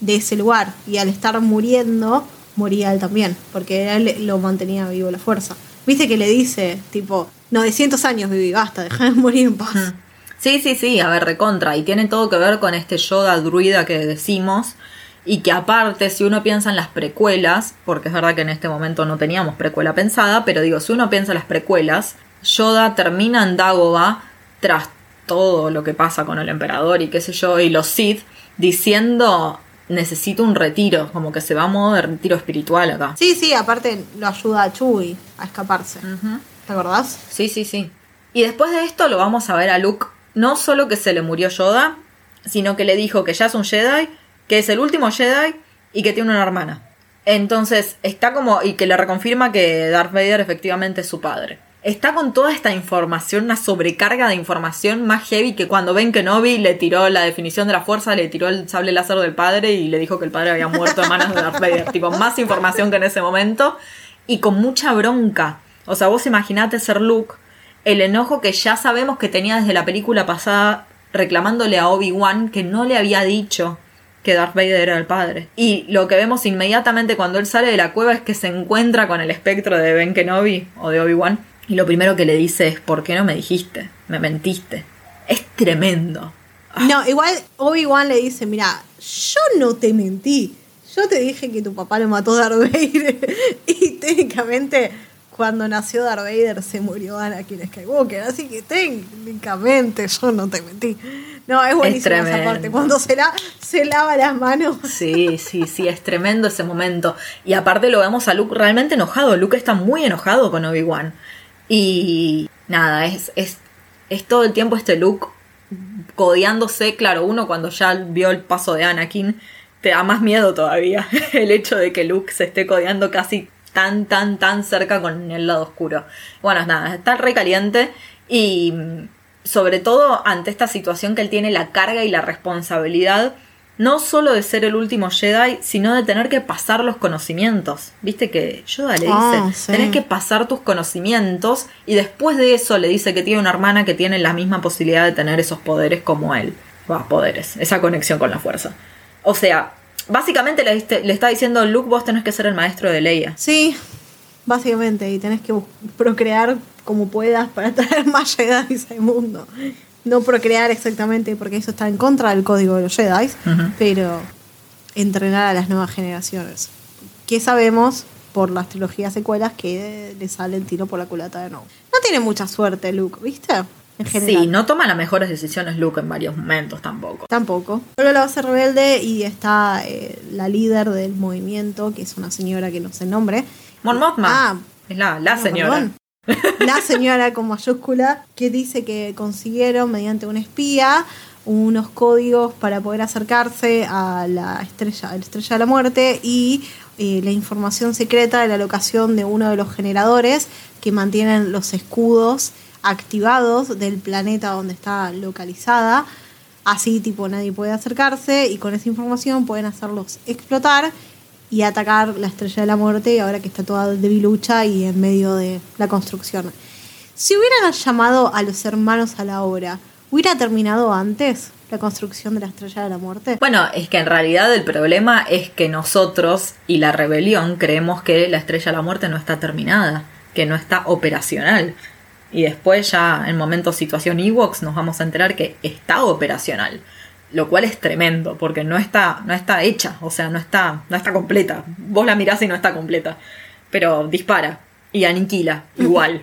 de ese lugar. Y al estar muriendo, moría él también. Porque él lo mantenía vivo la fuerza. Viste que le dice, tipo, 900 años viví, basta, deja de morir en paz. Sí, sí, sí, a ver, recontra. Y tiene todo que ver con este Yoda druida que decimos. Y que aparte, si uno piensa en las precuelas, porque es verdad que en este momento no teníamos precuela pensada, pero digo, si uno piensa en las precuelas, Yoda termina en Dagobah tras todo lo que pasa con el emperador y qué sé yo, y los Sith, diciendo necesito un retiro, como que se va a modo de retiro espiritual acá. Sí, sí, aparte lo ayuda a Chewie a escaparse. ¿Te acordás? Sí, sí, sí. Y después de esto lo vamos a ver a Luke, no solo que se le murió Yoda, sino que le dijo que ya es un Jedi, que es el último Jedi y que tiene una hermana. Entonces está como, y que le reconfirma que Darth Vader efectivamente es su padre está con toda esta información, una sobrecarga de información más heavy que cuando ven que Novi le tiró la definición de la fuerza, le tiró el sable láser del padre y le dijo que el padre había muerto en manos de Darth Vader. tipo, más información que en ese momento y con mucha bronca. O sea, vos imaginate ser Luke, el enojo que ya sabemos que tenía desde la película pasada reclamándole a Obi-Wan que no le había dicho que Darth Vader era el padre. Y lo que vemos inmediatamente cuando él sale de la cueva es que se encuentra con el espectro de Ben Kenobi o de Obi-Wan y lo primero que le dice es, ¿por qué no me dijiste? Me mentiste. Es tremendo. No, igual Obi-Wan le dice, mira, yo no te mentí. Yo te dije que tu papá lo mató Darth Vader. y técnicamente, cuando nació Darth Vader, se murió Anakin Skywalker. Así que técnicamente yo no te mentí. No, es buenísima esa parte. Cuando se, la, se lava las manos. Sí, sí, sí, es tremendo ese momento. Y aparte lo vemos a Luke realmente enojado. Luke está muy enojado con Obi-Wan. Y nada, es, es, es todo el tiempo este look codeándose. Claro, uno cuando ya vio el paso de Anakin, te da más miedo todavía el hecho de que Luke se esté codeando casi tan, tan, tan cerca con el lado oscuro. Bueno, nada, está re caliente y sobre todo ante esta situación que él tiene la carga y la responsabilidad no solo de ser el último Jedi, sino de tener que pasar los conocimientos. Viste que Yoda le dice, ah, tenés que pasar tus conocimientos y después de eso le dice que tiene una hermana que tiene la misma posibilidad de tener esos poderes como él. Va, poderes, esa conexión con la fuerza. O sea, básicamente le, le está diciendo, Luke, vos tenés que ser el maestro de Leia. Sí, básicamente, y tenés que procrear como puedas para traer más Jedi al mundo no procrear exactamente, porque eso está en contra del código de los Jedi, pero entrenar a las nuevas generaciones. Que sabemos por las trilogías secuelas que le sale el tiro por la culata de nuevo. No tiene mucha suerte Luke, ¿viste? En general. Sí, no toma las mejores decisiones Luke en varios momentos tampoco. Tampoco. Solo la base rebelde y está eh, la líder del movimiento, que es una señora que no sé el nombre. Mon Mothma. Ah, es la, la señora la señora con mayúscula, que dice que consiguieron mediante un espía unos códigos para poder acercarse a la estrella, a la estrella de la muerte y eh, la información secreta de la locación de uno de los generadores que mantienen los escudos activados del planeta donde está localizada. Así tipo nadie puede acercarse y con esa información pueden hacerlos explotar y atacar la estrella de la muerte ahora que está toda debilucha y en medio de la construcción. Si hubieran llamado a los hermanos a la obra, ¿hubiera terminado antes la construcción de la estrella de la muerte? Bueno, es que en realidad el problema es que nosotros y la rebelión creemos que la estrella de la muerte no está terminada, que no está operacional. Y después ya en momento situación Ewoks nos vamos a enterar que está operacional lo cual es tremendo, porque no está, no está hecha, o sea, no está, no está completa. Vos la mirás y no está completa, pero dispara y aniquila igual.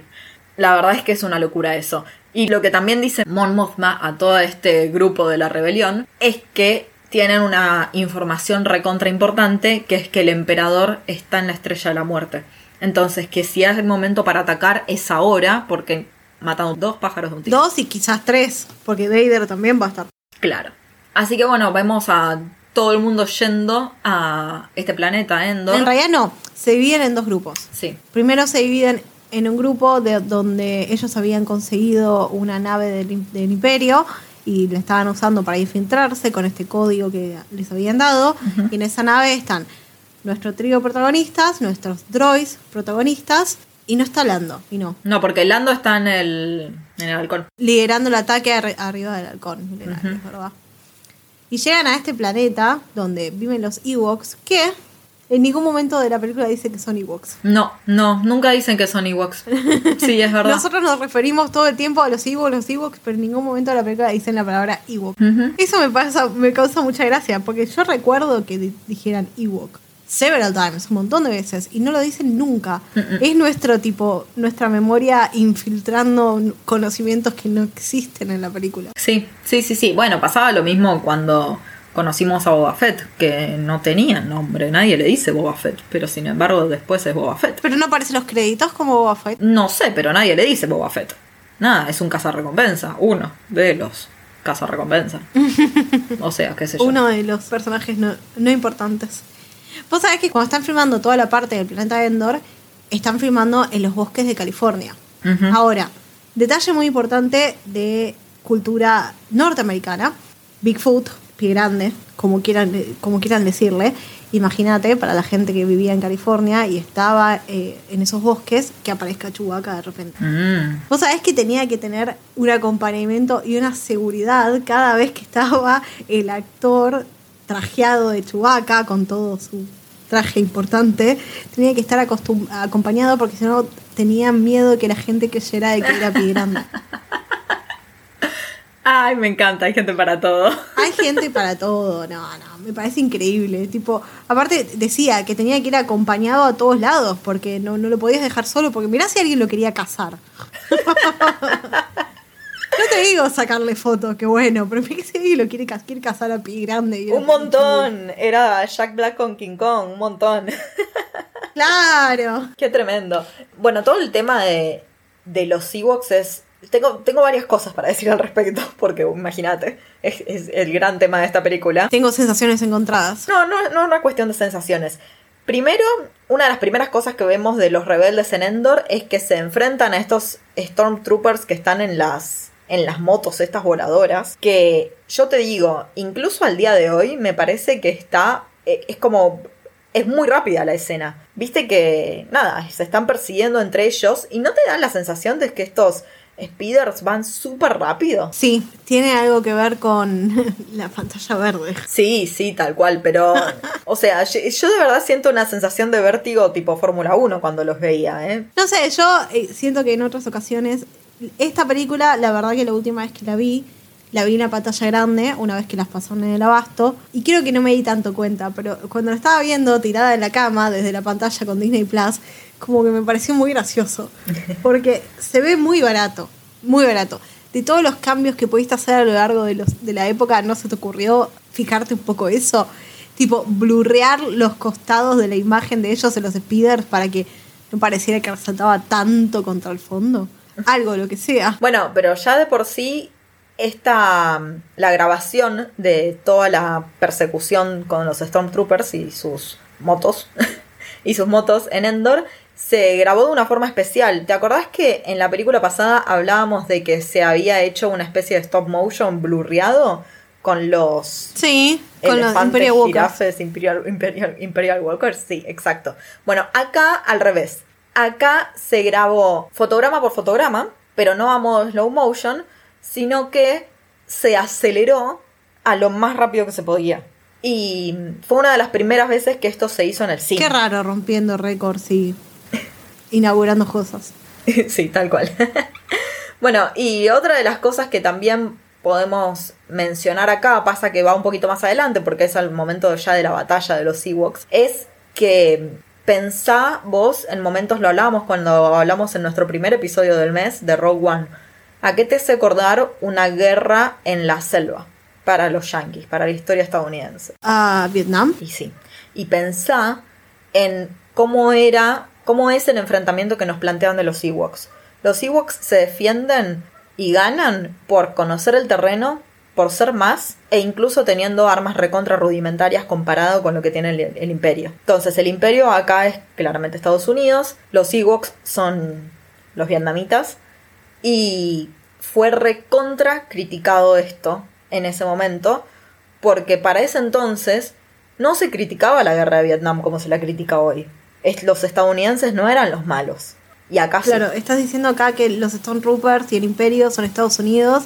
la verdad es que es una locura eso. Y lo que también dice Mon Mothma a todo este grupo de la rebelión es que tienen una información recontra importante, que es que el emperador está en la estrella de la muerte. Entonces, que si es el momento para atacar es ahora, porque matan dos pájaros de un tiro. Dos y quizás tres, porque Vader también va a estar. Claro. Así que bueno, vemos a todo el mundo yendo a este planeta Endor. En realidad no, se dividen en dos grupos. Sí. Primero se dividen en un grupo de donde ellos habían conseguido una nave del, imperio y la estaban usando para infiltrarse con este código que les habían dado. Y en esa nave están nuestro trío protagonistas, nuestros droids protagonistas, y no está Lando, y no. No, porque Lando está en el, en el halcón. Liderando el ataque arriba del halcón, ¿verdad? Y llegan a este planeta donde viven los Ewoks, que En ningún momento de la película dice que son Ewoks. No, no, nunca dicen que son Ewoks. Sí, es verdad. Nosotros nos referimos todo el tiempo a los Ewoks, los Ewoks, pero en ningún momento de la película dicen la palabra Ewok. Eso me pasa, me causa mucha gracia, porque yo recuerdo que di- dijeran Ewok several times, un montón de veces, y no lo dicen nunca. Es nuestro tipo, nuestra memoria infiltrando conocimientos que no existen en la película. Sí, sí, sí, sí. Bueno, pasaba lo mismo cuando conocimos a Boba Fett, que no tenía nombre, nadie le dice Boba Fett, pero sin embargo después es Boba Fett. Pero no aparecen los créditos como Boba Fett. No sé, pero nadie le dice Boba Fett. Nada, es un cazarrecompensa, uno de los cazarrecompensa. o sea, qué sé yo. Uno de los personajes no, no importantes. Vos sabés que cuando están filmando toda la parte del planeta Endor, están filmando en los bosques de California. Ujú. Ahora, detalle muy importante de cultura norteamericana, Bigfoot, pie grande, como quieran, como quieran decirle. Imagínate, para la gente que vivía en California y estaba eh, en esos bosques, que aparezca Chewbacca de repente. Mm. Vos sabés que tenía que tener un acompañamiento y una seguridad cada vez que estaba el actor trajeado de Chewbacca con todo su traje importante. Tenía que estar acompañado porque si no tenían miedo que la gente creyera de que era pie grande. Ay, me encanta, hay gente para todo. Hay gente para todo, no, no, me parece increíble. Tipo, aparte decía que tenía que ir acompañado a todos lados porque no, no lo podías dejar solo porque mirá si alguien lo quería cazar. No te digo sacarle fotos, que bueno, pero si alguien lo quiere, quiere cazar a pie grande. y- Un montón. Era Jack Black con King Kong, un montón. Claro. Qué tremendo. Bueno, todo el tema de, de los Ewoks es... Tengo, tengo varias cosas para decir al respecto, porque imagínate, es, es el gran tema de esta película. Tengo sensaciones encontradas. No, no, no es una cuestión de sensaciones. Primero, una de las primeras cosas que vemos de los rebeldes en Endor es que se enfrentan a estos Stormtroopers que están en las en las motos estas voladoras, que yo te digo, incluso al día de hoy me parece que está eh, es como es muy rápida la escena. Viste que nada, se están persiguiendo entre ellos y no te dan la sensación de que estos speeders van súper rápido. Sí, tiene algo que ver con la pantalla verde. Sí, sí, tal cual, pero, o sea, yo, yo de verdad siento una sensación de vértigo tipo Fórmula 1 cuando los veía, ¿eh? No sé, yo eh, siento que en otras ocasiones, esta película, la verdad que la última vez que la vi, la vi en la pantalla grande, una vez que las pasaron en el abasto, y creo que no me di tanto cuenta, pero cuando la estaba viendo tirada en la cama desde la pantalla con Disney Plus, como que me pareció muy gracioso, porque se ve muy barato, muy barato. De todos los cambios que pudiste hacer a lo largo de, los, de la época, ¿no se te ocurrió fijarte un poco eso? Tipo, blurrear los costados de la imagen de ellos en los speeders para que no pareciera que resaltaba tanto contra el fondo. Algo, lo que sea. Bueno, pero ya de por sí, esta, la grabación de toda la persecución con los Stormtroopers y sus motos, y sus motos en Endor, se grabó de una forma especial. ¿Te acordás que en la película pasada hablábamos de que se había hecho una especie de stop motion blurreado con los Sí, con los Imperial Walkers. Imperial, Imperial Walkers, sí, exacto. Bueno, acá al revés. Acá se grabó fotograma por fotograma, pero no a modo slow motion, sino que se aceleró a lo más rápido que se podía. Y fue una de las primeras veces que esto se hizo en el cine. Qué raro, rompiendo récords y inaugurando cosas. sí, tal cual. bueno, y otra de las cosas que también podemos mencionar acá, pasa que va un poquito más adelante, porque es al momento ya de la batalla de los Ewoks, es que pensá vos, en momentos lo hablábamos cuando hablamos en nuestro primer episodio del mes de Rogue One, ¿a qué te hace acordar una guerra en la selva para los yankees, para la historia estadounidense? A Vietnam. Y sí. Y pensá en cómo era, cómo es el enfrentamiento que nos plantean de los Ewoks. Los Ewoks se defienden y ganan por conocer el terreno, por ser más, e incluso teniendo armas recontra rudimentarias comparado con lo que tiene el, imperio. Entonces, el imperio acá es claramente Estados Unidos, los Ewoks son los vietnamitas, y fue recontra criticado esto en ese momento, porque para ese entonces no se criticaba la guerra de Vietnam como se la critica hoy. Los estadounidenses no eran los malos. Y acá. Claro, estás diciendo acá que los Stormtroopers y el Imperio son Estados Unidos,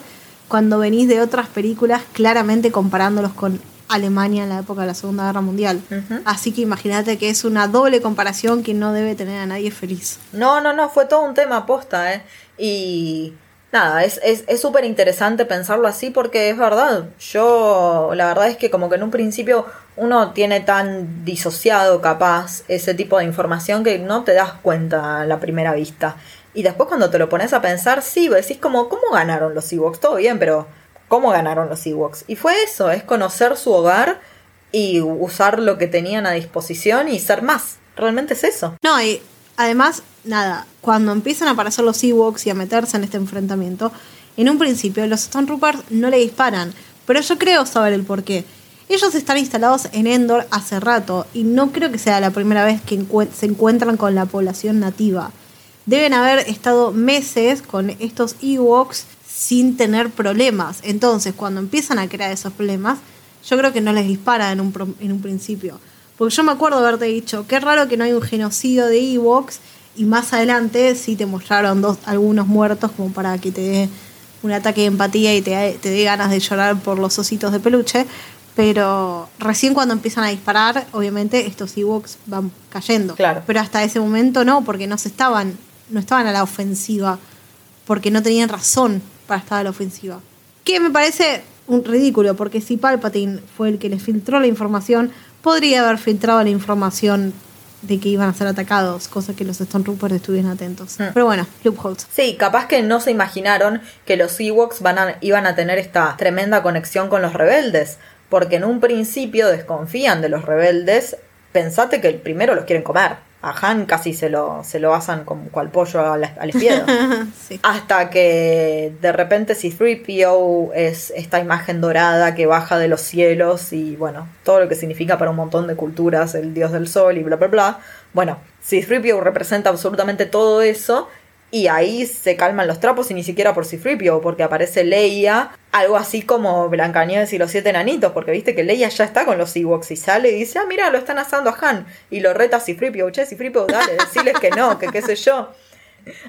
cuando venís de otras películas claramente comparándolos con Alemania en la época de la Segunda Guerra Mundial. Así que imagínate que es una doble comparación que no debe tener a nadie feliz. No, no, no, fue todo un tema posta, ¿eh? Y nada, es es es súper interesante pensarlo así porque es verdad. Yo, la verdad es que como que en un principio uno tiene tan disociado capaz ese tipo de información que no te das cuenta a la primera vista. Y después cuando te lo pones a pensar, sí, decís como, ¿cómo ganaron los Ewoks? Todo bien, pero ¿cómo ganaron los Ewoks? Y fue eso, es conocer su hogar y usar lo que tenían a disposición y ser más. Realmente es eso. No, y además, nada, cuando empiezan a aparecer los Ewoks y a meterse en este enfrentamiento, en un principio los Stormtroopers no le disparan, pero yo creo saber el porqué. Ellos están instalados en Endor hace rato y no creo que sea la primera vez que se encuentran con la población nativa. Deben haber estado meses con estos Ewoks sin tener problemas. Entonces, cuando empiezan a crear esos problemas, yo creo que no les dispara en un, pro- en un principio. Porque yo me acuerdo haberte dicho, qué raro que no hay un genocidio de Ewoks y más adelante sí te mostraron dos, algunos muertos como para que te dé un ataque de empatía y te, te dé ganas de llorar por los ositos de peluche. Pero recién cuando empiezan a disparar, obviamente estos Ewoks van cayendo. Claro. Pero hasta ese momento no, porque no se estaban, no estaban a la ofensiva, porque no tenían razón para estar a la ofensiva. Que me parece un ridículo, porque si Palpatine fue el que les filtró la información, podría haber filtrado la información de que iban a ser atacados, cosa que los Stormtroopers estuvieran atentos. Mm. Pero bueno, loopholes. Sí, capaz que no se imaginaron que los Ewoks van a- iban a tener esta tremenda conexión con los rebeldes, porque en un principio desconfían de los rebeldes. Pensate que primero los quieren comer. A Han casi se lo, se lo asan como cual pollo al, al espiedo. sí. Hasta que de repente C3PO es esta imagen dorada que baja de los cielos y bueno, todo lo que significa para un montón de culturas, el dios del sol y bla bla bla. Bueno, C3PO representa absolutamente todo eso y ahí se calman los trapos y ni siquiera por C3PO, porque aparece Leia, algo así como Blancanieves y los siete enanitos, porque viste que Leia ya está con los Ewoks y sale y dice, ah, mira, lo están asando a Han. Y lo reta C3PO, che, C3PO, dale, deciles que no, que qué sé yo.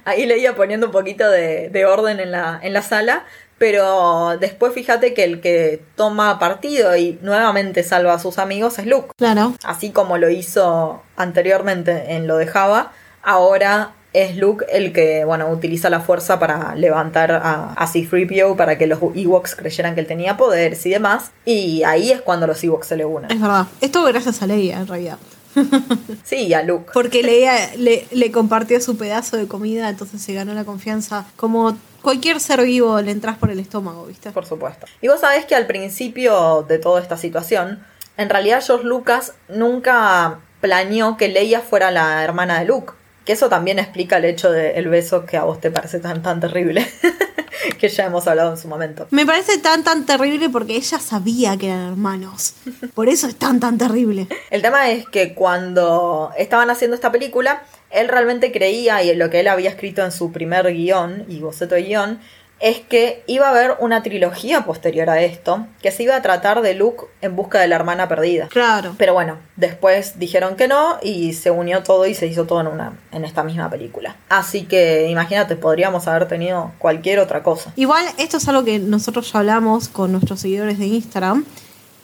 Ahí leía poniendo un poquito de, de orden en la, en la sala, pero después fíjate que el que toma partido y nuevamente salva a sus amigos es Luke. Claro. Así como lo hizo anteriormente en lo de Java, ahora es Luke el que, bueno, utiliza la fuerza para levantar a, a C-3PO para que los Ewoks creyeran que él tenía poderes y demás. Y ahí es cuando los Ewoks se le unen. Es verdad. Esto gracias a Leia, en realidad. Sí, y a Luke. Porque Leia le, le compartió su pedazo de comida, entonces se ganó la confianza. Como cualquier ser vivo le entras por el estómago, ¿viste? Por supuesto. Y vos sabés que al principio de toda esta situación, en realidad George Lucas nunca planeó que Leia fuera la hermana de Luke. Que eso también explica el hecho del beso que a vos te parece tan tan terrible. que ya hemos hablado en su momento. Me parece tan tan terrible porque ella sabía que eran hermanos. Por eso es tan tan terrible. El tema es que cuando estaban haciendo esta película, él realmente creía, y en lo que él había escrito en su primer guion y boceto de guion, es que iba a haber una trilogía posterior a esto, que se iba a tratar de Luke en busca de la hermana perdida. Claro. Pero bueno, después dijeron que no y se unió todo y se hizo todo en una en esta misma película. Así que imagínate, podríamos haber tenido cualquier otra cosa. Igual esto es algo que nosotros ya hablamos con nuestros seguidores de Instagram,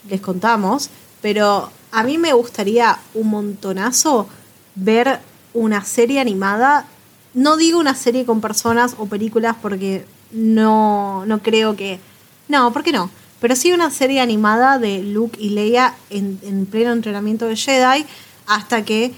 les contamos, pero a mí me gustaría un montonazo ver una serie animada. No digo una serie con personas o películas porque no, no creo que... No, ¿por qué no? Pero sí una serie animada de Luke y Leia en, en pleno entrenamiento de Jedi hasta que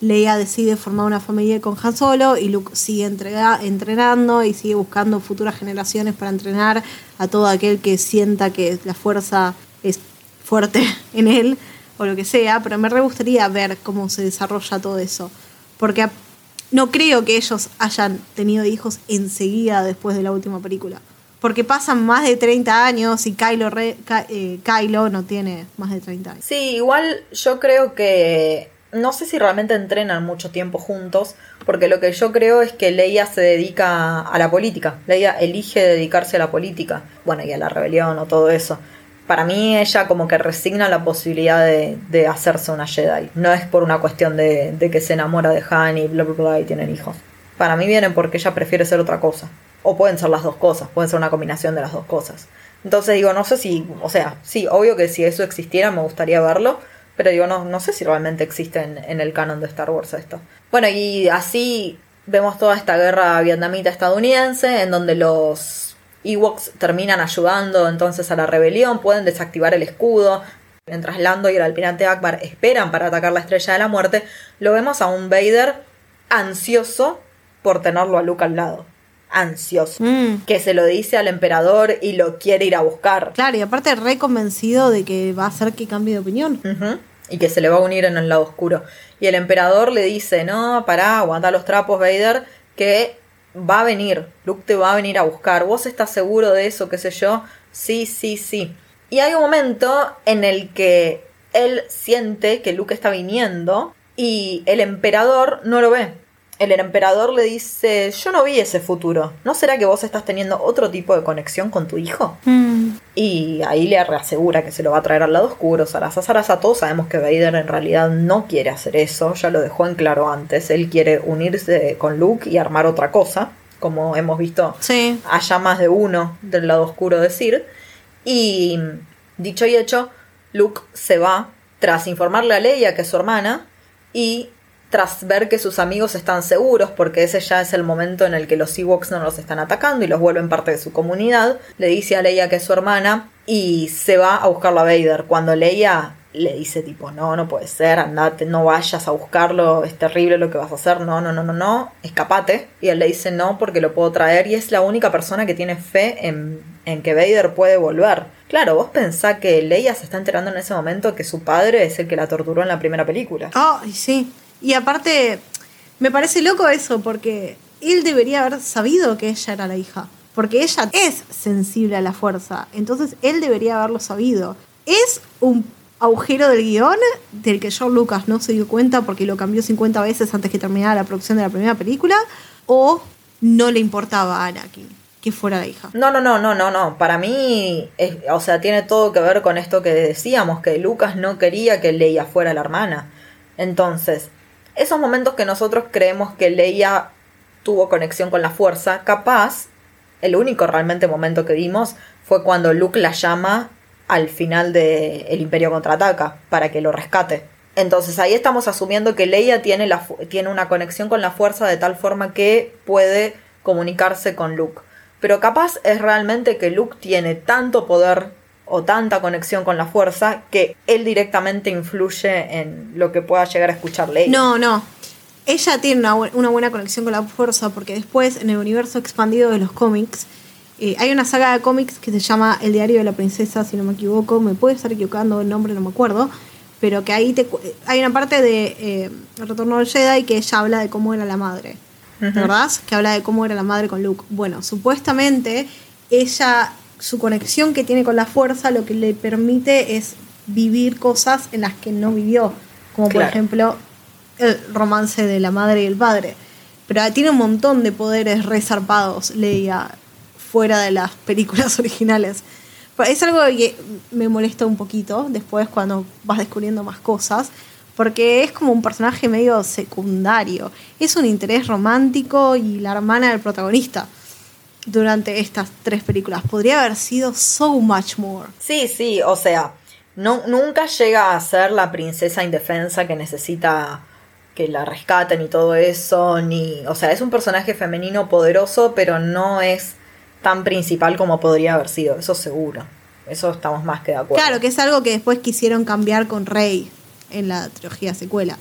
Leia decide formar una familia con Han Solo y Luke sigue entrenando y sigue buscando futuras generaciones para entrenar a todo aquel que sienta que la fuerza es fuerte en él o lo que sea, pero me re gustaría ver cómo se desarrolla todo eso. Porque no creo que ellos hayan tenido hijos enseguida después de la última película. Porque pasan más de 30 años y Kylo, Re- eh, Kylo no tiene más de 30 años. Sí, igual yo creo que no sé si realmente entrenan mucho tiempo juntos, porque lo que yo creo es que Leia se dedica a la política. Leia elige dedicarse a la política, bueno, y a la rebelión o todo eso. Para mí ella como que resigna la posibilidad de, de hacerse una Jedi. No es por una cuestión de, de que se enamora de Han y bla bla bla y tienen hijos. Para mí vienen porque ella prefiere ser otra cosa. O pueden ser las dos cosas, pueden ser una combinación de las dos cosas. Entonces digo, no sé si, o sea, sí, obvio que si eso existiera me gustaría verlo, pero digo, no, no sé si realmente existe en, en el canon de Star Wars esto. Bueno, y así vemos toda esta guerra vietnamita estadounidense en donde los Ewoks terminan ayudando entonces a la rebelión, pueden desactivar el escudo. Mientras Lando y el almirante Akbar esperan para atacar la estrella de la muerte, lo vemos a un Vader ansioso por tenerlo a Luke al lado. Ansioso. Mm. Que se lo dice al emperador y lo quiere ir a buscar. Claro, y aparte re convencido de que va a hacer que cambie de opinión. Y que se le va a unir en el lado oscuro. Y el emperador le dice, no, pará, aguanta los trapos, Vader, que va a venir. Luke te va a venir a buscar. ¿Vos estás seguro de eso, qué sé yo? Sí, sí, sí. Y hay un momento en el que él siente que Luke está viniendo y el emperador no lo ve. El emperador le dice, yo no vi ese futuro. ¿No será que vos estás teniendo otro tipo de conexión con tu hijo? Mm. Y ahí le reasegura que se lo va a traer al lado oscuro. Sarasa, Sarasa, todos sabemos que Vader en realidad no quiere hacer eso. Ya lo dejó en claro antes. Él quiere unirse con Luke y armar otra cosa. Como hemos visto Sí. allá más de uno del lado oscuro decir. Y dicho y hecho, Luke se va tras informarle a Leia que es su hermana y tras ver que sus amigos están seguros, porque ese ya es el momento en el que los Ewoks no los están atacando y los vuelven parte de su comunidad, le dice a Leia que es su hermana y se va a buscarlo a Vader. Cuando Leia le dice tipo, no, no puede ser, andate, no vayas a buscarlo, es terrible lo que vas a hacer, no, no, no, no, no, escapate. Y él le dice no porque lo puedo traer y es la única persona que tiene fe en, en que Vader puede volver. Claro, vos pensá que Leia se está enterando en ese momento que su padre es el que la torturó en la primera película. Ay, sí. Y aparte, me parece loco eso, porque él debería haber sabido que ella era la hija. Porque ella es sensible a la fuerza. Entonces él debería haberlo sabido. Es un agujero del guion del que George Lucas no se dio cuenta porque lo cambió 50 veces antes que terminara la producción de la primera película. O no le importaba a Anakin que fuera la hija. No, no, no, no, no, no. Para mí, es- o sea, tiene todo que ver con esto que decíamos, que Lucas no quería que Leia fuera la hermana. Entonces, esos momentos que nosotros creemos que Leia tuvo conexión con la fuerza, capaz, el único realmente momento que vimos fue cuando Luke la llama al final de El Imperio contraataca para que lo rescate. Entonces ahí estamos asumiendo que Leia tiene, la, tiene una conexión con la fuerza de tal forma que puede comunicarse con Luke. Pero capaz es realmente que Luke tiene tanto poder o tanta conexión con la fuerza que él directamente influye en lo que pueda llegar a escuchar Leia. No, no. Ella tiene una, bu- una buena conexión con la fuerza porque después en el universo expandido de los cómics eh, hay una saga de cómics que se llama El diario de la princesa, si no me equivoco. Me puedo estar equivocando el nombre, no me acuerdo. Pero que ahí te hay una parte de eh, El retorno del Jedi que ella habla de cómo era la madre. ¿Verdad? Que habla de cómo era la madre con Luke. Bueno, supuestamente ella, su conexión que tiene con la fuerza, lo que le permite es vivir cosas en las que no vivió. Como por ejemplo el romance de la madre y el padre. Pero tiene un montón de poderes resarpados, Leia, fuera de las películas originales. Pero Es algo que me molesta un poquito después cuando vas descubriendo más cosas, porque es como un personaje medio secundario. Es un interés romántico y la hermana del protagonista durante estas tres películas. Podría haber sido so much more. Sí, sí, o sea, no, nunca llega a ser la princesa indefensa que necesita que la rescaten y todo eso, ni, o sea, es un personaje femenino poderoso, pero no es tan principal como podría haber sido, eso seguro. Eso estamos más que de acuerdo. Claro, que es algo que después quisieron cambiar con Rey en la trilogía secuela.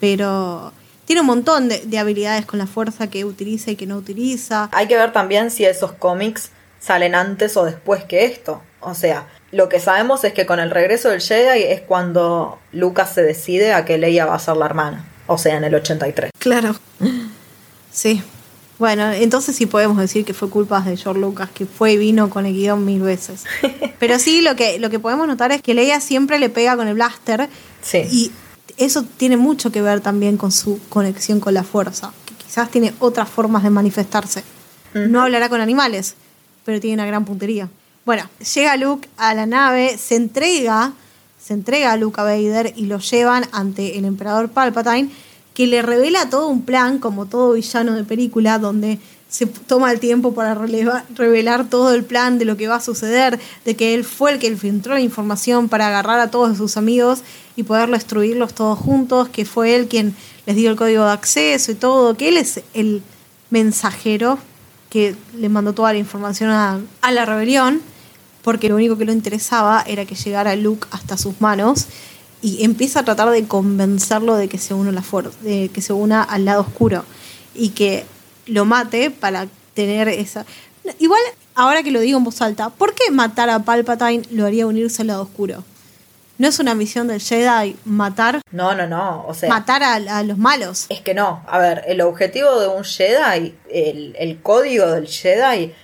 Pero tiene un montón de, de habilidades con la fuerza que utiliza y que no utiliza. Hay que ver también si esos cómics salen antes o después que esto. O sea, lo que sabemos es que con el regreso del Jedi es cuando Lucas se decide a que Leia va a ser la hermana. O sea, en el 83. Claro. Sí. Bueno, entonces sí podemos decir que fue culpa de George Lucas, que fue y vino con el guion mil veces. Pero sí, lo que, lo que podemos notar es que Leia siempre le pega con el blaster Sí. y eso tiene mucho que ver también con su conexión con la fuerza, que quizás tiene otras formas de manifestarse. No hablará con animales, pero tiene una gran puntería. Bueno, llega Luke a la nave, se entrega, se entrega a Luke a Vader y lo llevan ante el emperador Palpatine, que le revela todo un plan, como todo villano de película, donde se toma el tiempo para releva- revelar todo el plan de lo que va a suceder, de que él fue el que filtró la información para agarrar a todos sus amigos y poder destruirlos todos juntos, que fue él quien les dio el código de acceso y todo, que él es el mensajero que le mandó toda la información a, a la rebelión, porque lo único que le interesaba era que llegara Luke hasta sus manos y empieza a tratar de convencerlo de que se de que se una al lado oscuro y que lo mate para tener esa igual ahora que lo digo en voz alta ¿por qué matar a Palpatine lo haría unirse al lado oscuro? ¿No es una misión del Jedi matar No, no, no. O sea, matar a, a los malos? es que no. A ver, el objetivo de un Jedi, el, el código del Jedi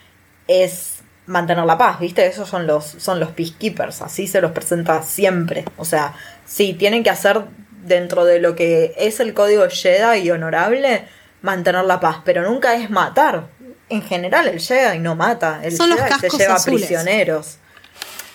es mantener la paz, ¿viste? Esos son los, son los peacekeepers, así se los presenta siempre. O sea, sí, tienen que hacer dentro de lo que es el código Jedi honorable, mantener la paz, pero nunca es matar. En general el Jedi no mata, el Son los Jedi se cascos lleva azules. prisioneros.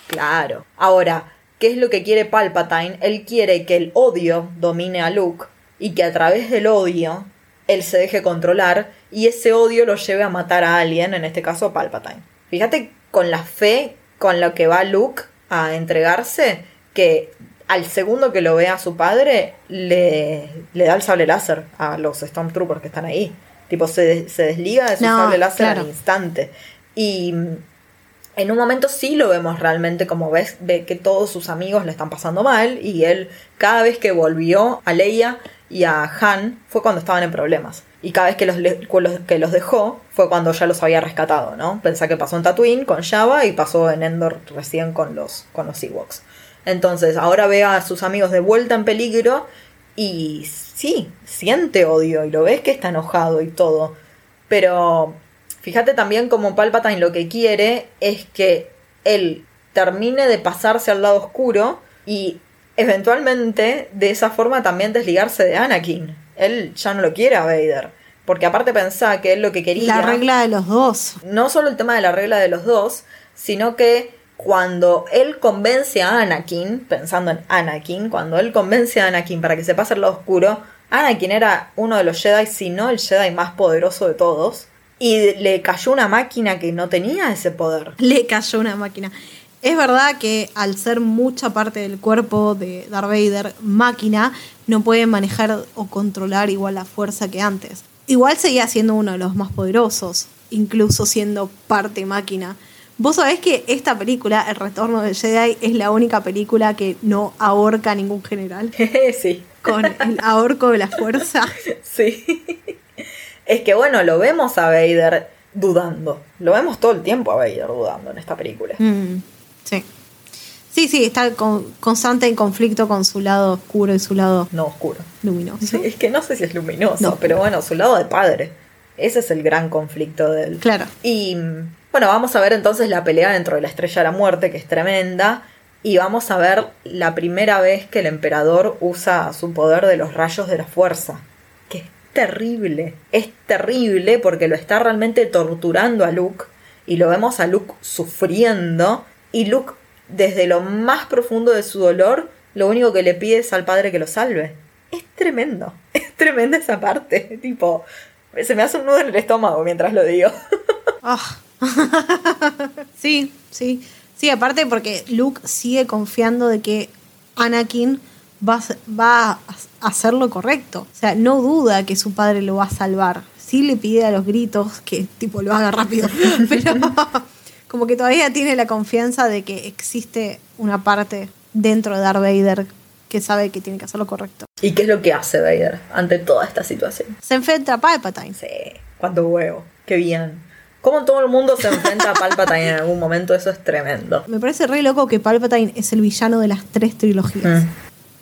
Claro. Ahora, ¿qué es lo que quiere Palpatine? Él quiere que el odio domine a Luke y que a través del odio él se deje controlar y ese odio lo lleve a matar a alguien, en este caso a Palpatine. Fíjate con la fe con la que va Luke a entregarse, que al segundo que lo ve a su padre, le, le da el sable láser a los Stormtroopers que están ahí. Tipo, se, se desliga de su No, sable láser claro. al instante. Y en un momento sí lo vemos realmente como ves, ve que todos sus amigos le están pasando mal y él cada vez que volvió a Leia y a Han fue cuando estaban en problemas. Y cada vez que los, que los dejó fue cuando ya los había rescatado, ¿no? Pensá que pasó en Tatooine con Java y pasó en Endor recién con los, con los Ewoks. Entonces ahora ve a sus amigos de vuelta en peligro y sí, siente odio y lo ves que está enojado y todo. Pero fíjate también como Palpatine lo que quiere es que él termine de pasarse al lado oscuro y eventualmente de esa forma también desligarse de Anakin. Él ya no lo quiere a Vader. Porque aparte pensá que él lo que quería... La regla de los dos. No solo el tema de la regla de los dos, sino que cuando él convence a Anakin, pensando en Anakin, cuando él convence a Anakin para que se pase al lado oscuro, Anakin era uno de los Jedi, si no el Jedi más poderoso de todos, y le cayó una máquina que no tenía ese poder. Le cayó una máquina. Es verdad que al ser mucha parte del cuerpo de Darth Vader máquina, no puede manejar o controlar igual la fuerza que antes. Igual seguía siendo uno de los más poderosos, incluso siendo parte máquina. Vos sabés que esta película, El Retorno del Jedi, es la única película que no ahorca a ningún general sí, con el ahorco de la fuerza. sí. Es que bueno, lo vemos a Vader dudando. Lo vemos todo el tiempo a Vader dudando en esta película. Mm, sí. Sí, sí, está con- constante en conflicto con su lado oscuro y su lado No oscuro. luminoso. Sí, es que no sé si es luminoso, No. pero bueno, su lado de padre. Ese es el gran conflicto de él. Claro. Y bueno, vamos a ver entonces la pelea dentro de la Estrella de la Muerte, que es tremenda. Y vamos a ver la primera vez que el emperador usa su poder de los rayos de la fuerza. Terrible. Es terrible porque lo está realmente torturando a Luke. Y lo vemos a Luke sufriendo. Y Luke, desde lo más profundo de su dolor, lo único que le pide es al padre que lo salve. Es tremendo. Es tremenda esa parte. Tipo, se me hace un nudo en el estómago mientras lo digo. Ah. sí, sí. Sí, aparte porque Luke sigue confiando de que Anakin va, a, va a hacer lo correcto. O sea, no duda que su padre lo va a salvar. Sí le pide a los gritos que tipo lo haga rápido. Pero como que todavía tiene la confianza de que existe una parte dentro de Darth Vader que sabe que tiene que hacer lo correcto. ¿Y qué es lo que hace Vader ante toda esta situación? Se enfrenta a Palpatine. Sí, cuánto huevo, qué bien. Como todo el mundo se enfrenta a Palpatine en algún momento, eso es tremendo. Me parece re loco que Palpatine es el villano de las tres trilogías. Mm.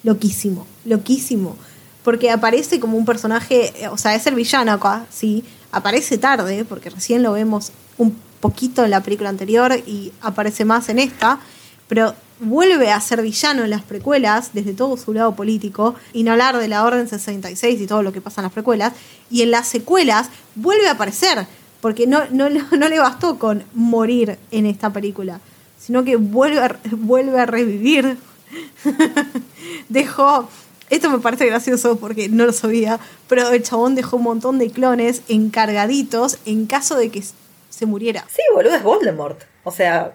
Loquísimo, loquísimo. Porque aparece como un personaje, eh, o sea, es el villano acá, sí. Aparece tarde, porque recién lo vemos un poquito en la película anterior y aparece más en esta. Pero vuelve a ser villano en las precuelas, desde todo su lado político, y no hablar de la Orden 66 y todo lo que pasa en las precuelas. Y en las secuelas vuelve a aparecer, porque no, no, no le bastó con morir en esta película, sino que vuelve a, vuelve a revivir. Dejó Esto me parece gracioso porque no lo sabía, pero el chabón dejó un montón de clones encargaditos en caso de que se muriera. Sí, boludo, es Voldemort. O sea,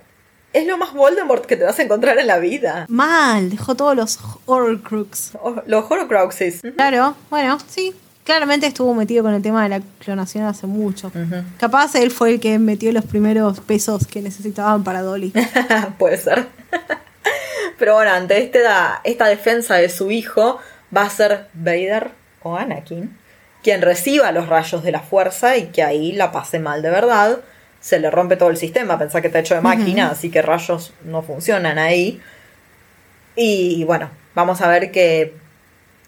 es lo más Voldemort que te vas a encontrar en la vida. Mal, dejó todos los Horcrux. Oh, los Horcruxes. Claro, bueno, sí. Claramente estuvo metido con el tema de la clonación hace mucho. Capaz él fue el que metió los primeros pesos que necesitaban para Dolly. Puede ser. Pero bueno, ante esta, esta defensa de su hijo, va a ser Vader o Anakin quien reciba los rayos de la fuerza y que ahí la pase mal de verdad. Se le rompe todo el sistema, pensá que está hecho de máquina, así que rayos no funcionan ahí. Y bueno, vamos a ver que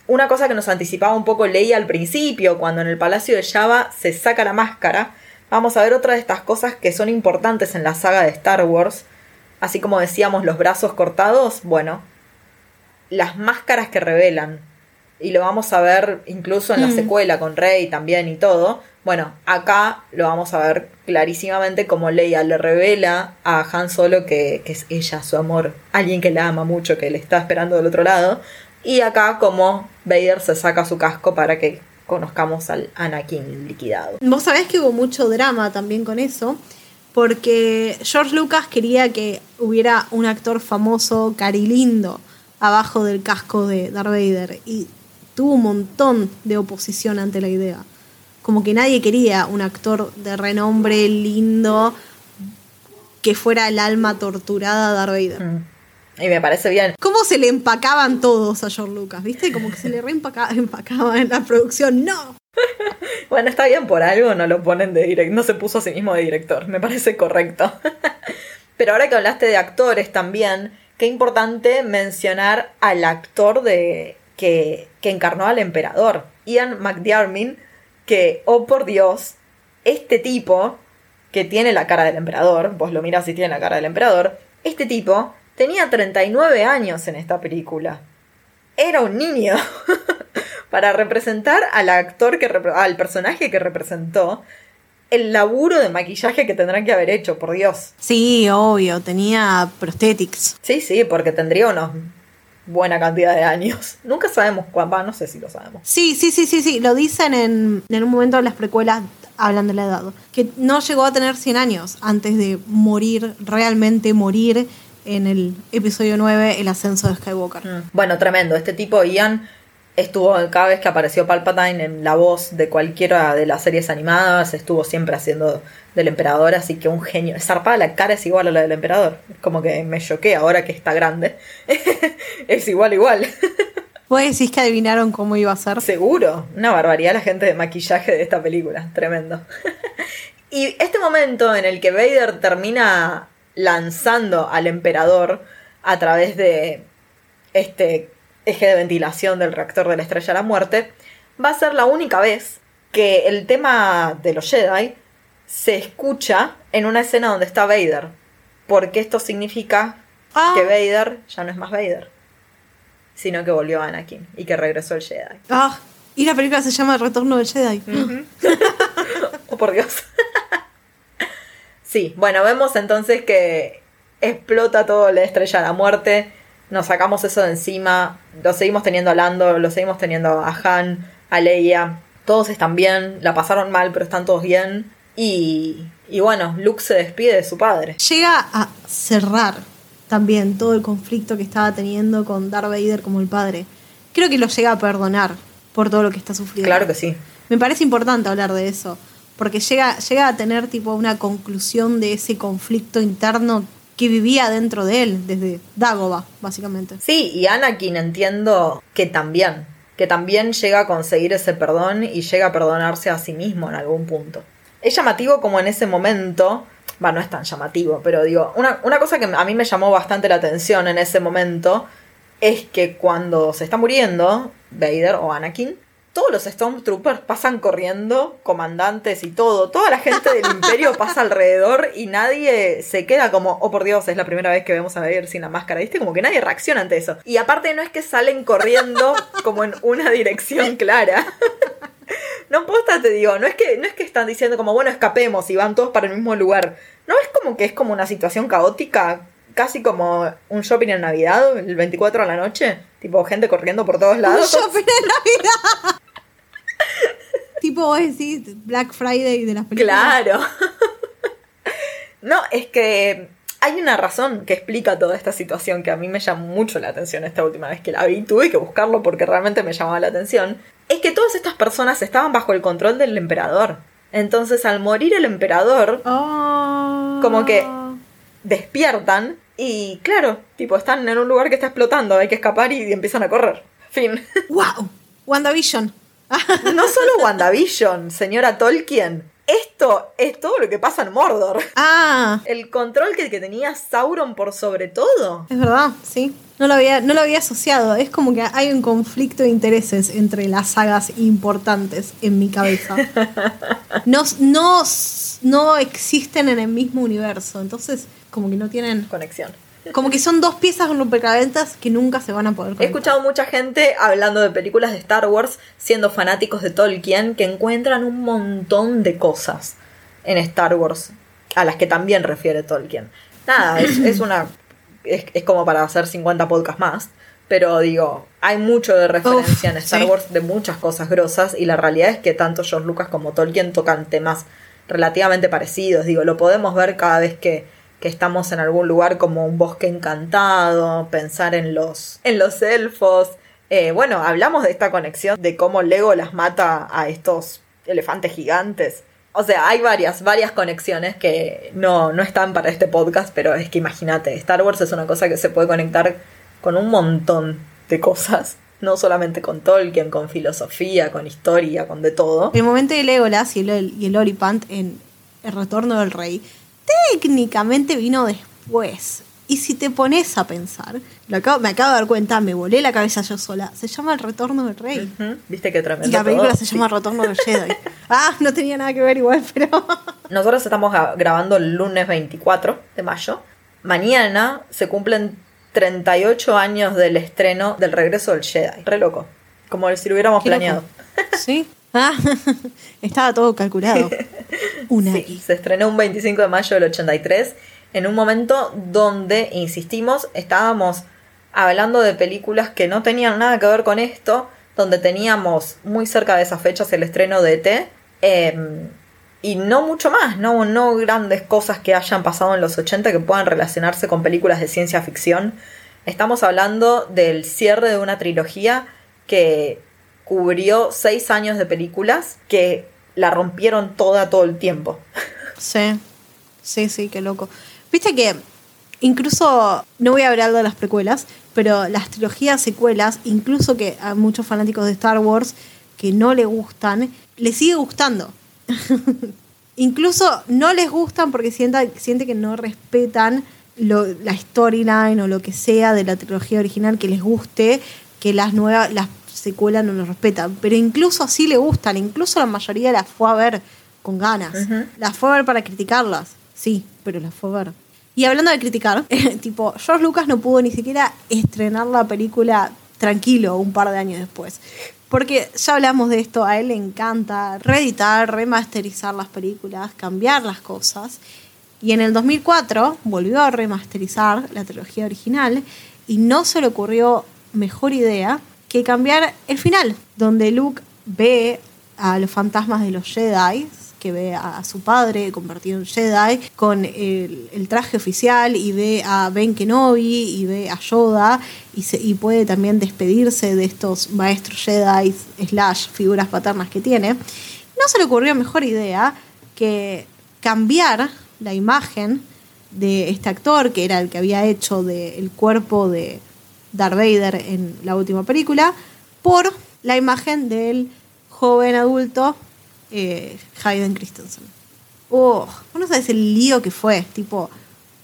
una cosa que nos anticipaba un poco Leia al principio, cuando en el Palacio de Java se saca la máscara, vamos a ver otra de estas cosas que son importantes en la saga de Star Wars, así como decíamos los brazos cortados, bueno, las máscaras que revelan, y lo vamos a ver incluso en la mm. secuela con Rey también y todo. Bueno, acá lo vamos a ver clarísimamente como Leia le revela a Han Solo que, que, es ella, su amor, alguien que la ama mucho, que le está esperando del otro lado. Y acá como Vader se saca su casco para que conozcamos al Anakin liquidado. Vos sabés que hubo mucho drama también con eso, porque George Lucas quería que hubiera un actor famoso, carilindo, abajo del casco de Darth Vader. Y tuvo un montón de oposición ante la idea. Como que nadie quería un actor de renombre lindo que fuera el alma torturada de Darth Vader. Mm. Y me parece bien. ¿Cómo se le empacaban todos a George Lucas? ¿Viste? Como que se le reempacaba en la producción. ¡No! bueno, está bien por algo, no lo ponen de director. No se puso a sí mismo de director. Me parece correcto. Pero ahora que hablaste de actores también, qué importante mencionar al actor de que, encarnó al emperador, Ian McDiarmid, que, oh por Dios, este tipo, que tiene la cara del emperador, vos lo mirás y tiene la cara del emperador, este tipo tenía 39 años en esta película. Era un niño. Para representar al actor que al personaje que representó, el laburo de maquillaje que tendrán que haber hecho, por Dios. Sí, obvio, tenía prosthetics. Sí, sí, porque tendría unos buena cantidad de años. Nunca sabemos cuánto, no sé si lo sabemos. Sí, sí, sí, sí, sí, lo dicen en, en un momento de las precuelas hablan de la edad, que no llegó a tener 100 años antes de morir, realmente morir en el episodio 9, el ascenso de Skywalker. Mm. Bueno, tremendo, este tipo Ian estuvo cada vez que apareció Palpatine en la voz de cualquiera de las series animadas, estuvo siempre haciendo del emperador, así que un genio. Zarpada la cara es igual a la del emperador. Es como que me choqué ahora que está grande. es igual, igual. ¿Vos decís que adivinaron cómo iba a ser? Seguro. Una barbaridad la gente de maquillaje de esta película. Tremendo. y este momento en el que Vader termina lanzando al emperador a través de este eje de ventilación del reactor de la estrella de la muerte, va a ser la única vez que el tema de los Jedi se escucha en una escena donde está Vader. Porque esto significa ah. que Vader ya no es más Vader. Sino que volvió a Anakin y que regresó el Jedi. Ah, y la película se llama El Retorno del Jedi. oh, por Dios. sí, bueno, vemos entonces que explota todo la estrella de la muerte. Nos sacamos eso de encima. Lo seguimos teniendo a Lando, lo seguimos teniendo a Han, a Leia. Todos están bien, la pasaron mal, pero están todos bien. Y, y bueno, Luke se despide de su padre. Llega a cerrar también todo el conflicto que estaba teniendo con Darth Vader como el padre. Creo que lo llega a perdonar por todo lo que está sufriendo. Claro que sí. Me parece importante hablar de eso, porque llega, llega a tener tipo una conclusión de ese conflicto interno que vivía dentro de él, desde Dagoba, básicamente. Sí, y Anakin entiendo que también, que también llega a conseguir ese perdón y llega a perdonarse a sí mismo en algún punto es llamativo como en ese momento, bueno, no es tan llamativo, pero digo, una, una cosa que a mí me llamó bastante la atención en ese momento es que cuando se está muriendo Vader o Anakin, todos los Stormtroopers pasan corriendo, comandantes y todo. Toda la gente del imperio pasa alrededor y nadie se queda como, oh por Dios, es la primera vez que vemos a Vader sin la máscara. ¿Viste? Como que nadie reacciona ante eso. Y aparte no es que salen corriendo como en una dirección clara. No posta te digo, no es que no es que están diciendo como bueno escapemos y van todos para el mismo lugar. No es como que es como una situación caótica casi como un shopping en Navidad, el 24 a la noche. Tipo, gente corriendo por todos lados. Un shopping en Navidad. tipo, vos decís Black Friday de las películas. Claro. no, es que hay una razón que explica toda esta situación que a mí me llamó mucho la atención esta última vez que la vi. Tuve que buscarlo porque realmente me llamaba la atención. Es que todas estas personas estaban bajo el control del emperador. Entonces, al morir el emperador, Oh. Como que- despiertan y, claro, tipo, están en un lugar que está explotando, hay que escapar y empiezan a correr. Fin. ¡Wow! WandaVision. No solo WandaVision, señora Tolkien. Esto es todo lo que pasa en Mordor. Ah, El control que, que tenía Sauron por sobre todo. es verdad, sí. No lo, había, no lo había asociado. Es como que hay un conflicto de intereses entre las sagas importantes en mi cabeza. No, no, no existen en el mismo universo. Entonces, como que no tienen. Conexión. Como que son dos piezas con rompecabezas que nunca se van a poder He conectar. escuchado mucha gente hablando de películas de Star Wars, siendo fanáticos de Tolkien, que encuentran un montón de cosas en Star Wars, a las que también refiere Tolkien. Nada, es, es una. Es, es como para hacer 50 podcasts más. Pero digo, hay mucho de referencia Uf, en Star sí. Wars de muchas cosas grosas. Y la realidad es que tanto George Lucas como Tolkien tocan temas relativamente parecidos. Digo, lo podemos ver cada vez que, que estamos en algún lugar como un bosque encantado, pensar en los, en los elfos. Eh, bueno, hablamos de esta conexión de cómo Legolas mata a estos elefantes gigantes. O sea, hay varias, varias conexiones que no, no están para este podcast, pero es que imagínate, Star Wars es una cosa que se puede conectar con un montón de cosas. No solamente con Tolkien, con filosofía, con historia, con de todo. El momento de Legolas y el, y el Olipant en El Retorno del Rey técnicamente vino después. Y si te pones a pensar, lo acabo- me acabo de dar cuenta, me volé la cabeza yo sola. Se llama El Retorno del Rey. ¿Viste qué tremendo? Y la película todo? se Sí. llama Retorno del Jedi. Ah, no tenía nada que ver igual, pero. Nosotros estamos gra- grabando el lunes 24 de mayo. Mañana se cumplen 38 años del estreno del regreso del Jedi. Re loco. Como si lo hubiéramos planeado. Sí. Ah, estaba todo calculado. Una Sí, se estrenó un 25 de mayo del 83, en un momento donde, insistimos, estábamos hablando de películas que no tenían nada que ver con esto, donde teníamos muy cerca de esas fechas el estreno de ET, eh, y no mucho más, no, no grandes cosas que hayan pasado en los 80 que puedan relacionarse con películas de ciencia ficción. Estamos hablando del cierre de una trilogía que cubrió seis años de películas que la rompieron toda todo el tiempo. Sí, sí, sí, qué loco. Viste que incluso, no voy a hablar de las precuelas, pero las trilogías secuelas, incluso que a muchos fanáticos de Star Wars que no le gustan, les sigue gustando. incluso no les gustan porque sienta, siente que no respetan lo- la storyline o lo que sea de la trilogía original que les guste, que las nuevas, secuelas no lo respetan. Pero incluso así le gustan, incluso la mayoría las fue a ver con ganas. Ujú. Las fue a ver para criticarlas, sí, pero las fue a ver. Y hablando de criticar, tipo, George Lucas no pudo ni siquiera estrenar la película tranquilo un par de años después. Porque ya hablamos de esto, a él le encanta reeditar, remasterizar las películas, cambiar las cosas. Y en el 2004 volvió a remasterizar la trilogía original y no se le ocurrió mejor idea que cambiar el final, donde Luke ve a los fantasmas de los Jedi, que ve a, su padre convertido en Jedi, con el, traje oficial y ve a Ben Kenobi y ve a Yoda y puede también despedirse de estos maestros Jedi slash figuras paternas que tiene. No se le ocurrió mejor idea que cambiar la imagen de este actor, que era el que había hecho del cuerpo de Darth Vader en la última película, por la imagen del joven adulto eh, Hayden Christensen. Oh, no sabes el lío que fue. Tipo,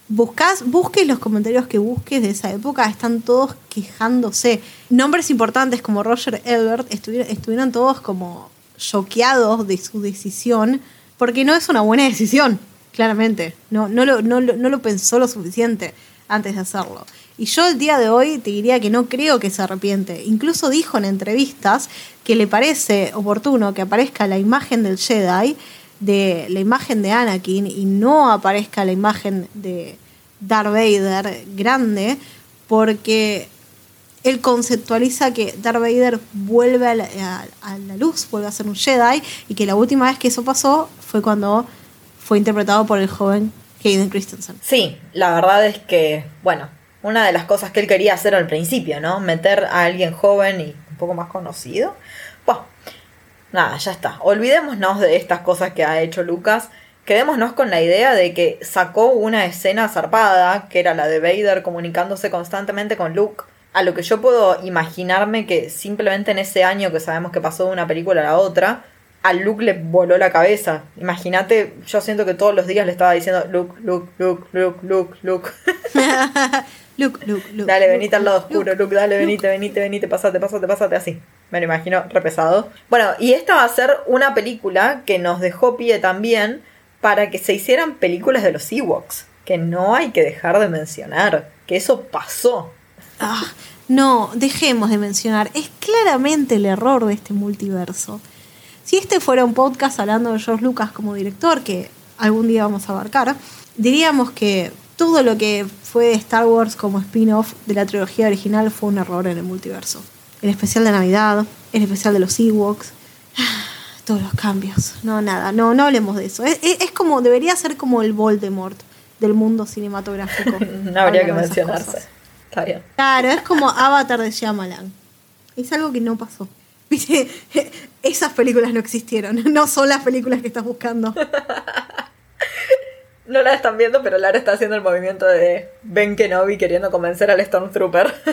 buscas, busques los comentarios que busques de esa época, están todos quejándose. Nombres importantes como Roger Ebert estuvieron, estuvieron todos como choqueados de su decisión, porque no es una buena decisión, claramente. No, no, lo, no, no lo pensó lo suficiente antes de hacerlo. Y yo el día de hoy te diría que no creo que se arrepiente. Incluso dijo en entrevistas que le parece oportuno que aparezca la imagen del Jedi, de la imagen de Anakin, y no aparezca la imagen de, Darth Vader grande, porque él conceptualiza que Darth Vader vuelve a la, luz, vuelve a ser un Jedi, y que la última vez que eso pasó fue cuando fue interpretado por el joven Hayden Christensen. Sí, la verdad es que, bueno, una de las cosas que él quería hacer al principio, ¿no? Meter a alguien joven y un poco más conocido. Bueno, nada, ya está. Olvidémonos de estas cosas que ha hecho Lucas. Quedémonos con la idea de que sacó una escena zarpada, que era la de Vader comunicándose constantemente con Luke. A lo que yo puedo imaginarme que simplemente en ese año que sabemos que pasó de una película a la otra, a Luke le voló la cabeza. Imagínate, yo siento que todos los días le estaba diciendo Luke, Luke, Luke, Luke, Luke, Luke. Luke, Luke, Luke. Dale, Luke, venite al lado oscuro, Luke, dale, venite, venite, venite, pasate, pasate, pasate, así. Me lo imagino repesado. Bueno, y esta va a ser una película que nos dejó pie también para que se hicieran películas de los Ewoks. Que no hay que dejar de mencionar. Que eso pasó. Ah, no, dejemos de mencionar. Es claramente el error de este multiverso. Si este fuera un podcast hablando de George Lucas como director, que algún día vamos a abarcar, diríamos que todo lo que fue Star Wars como spin-off de la trilogía original fue un error en el multiverso. El especial de Navidad, el especial de los Ewoks, todos los cambios. No, nada, no, no hablemos de eso. Es, es- es como, debería ser como el Voldemort del mundo cinematográfico. No habría que mencionarse. cosas. Está bien. Claro, es como Avatar de Shyamalan. Es algo que no pasó. Esas películas no existieron. No son las películas que estás buscando. No la están viendo, pero Lara está haciendo el movimiento de Ben Kenobi queriendo convencer al Stormtrooper.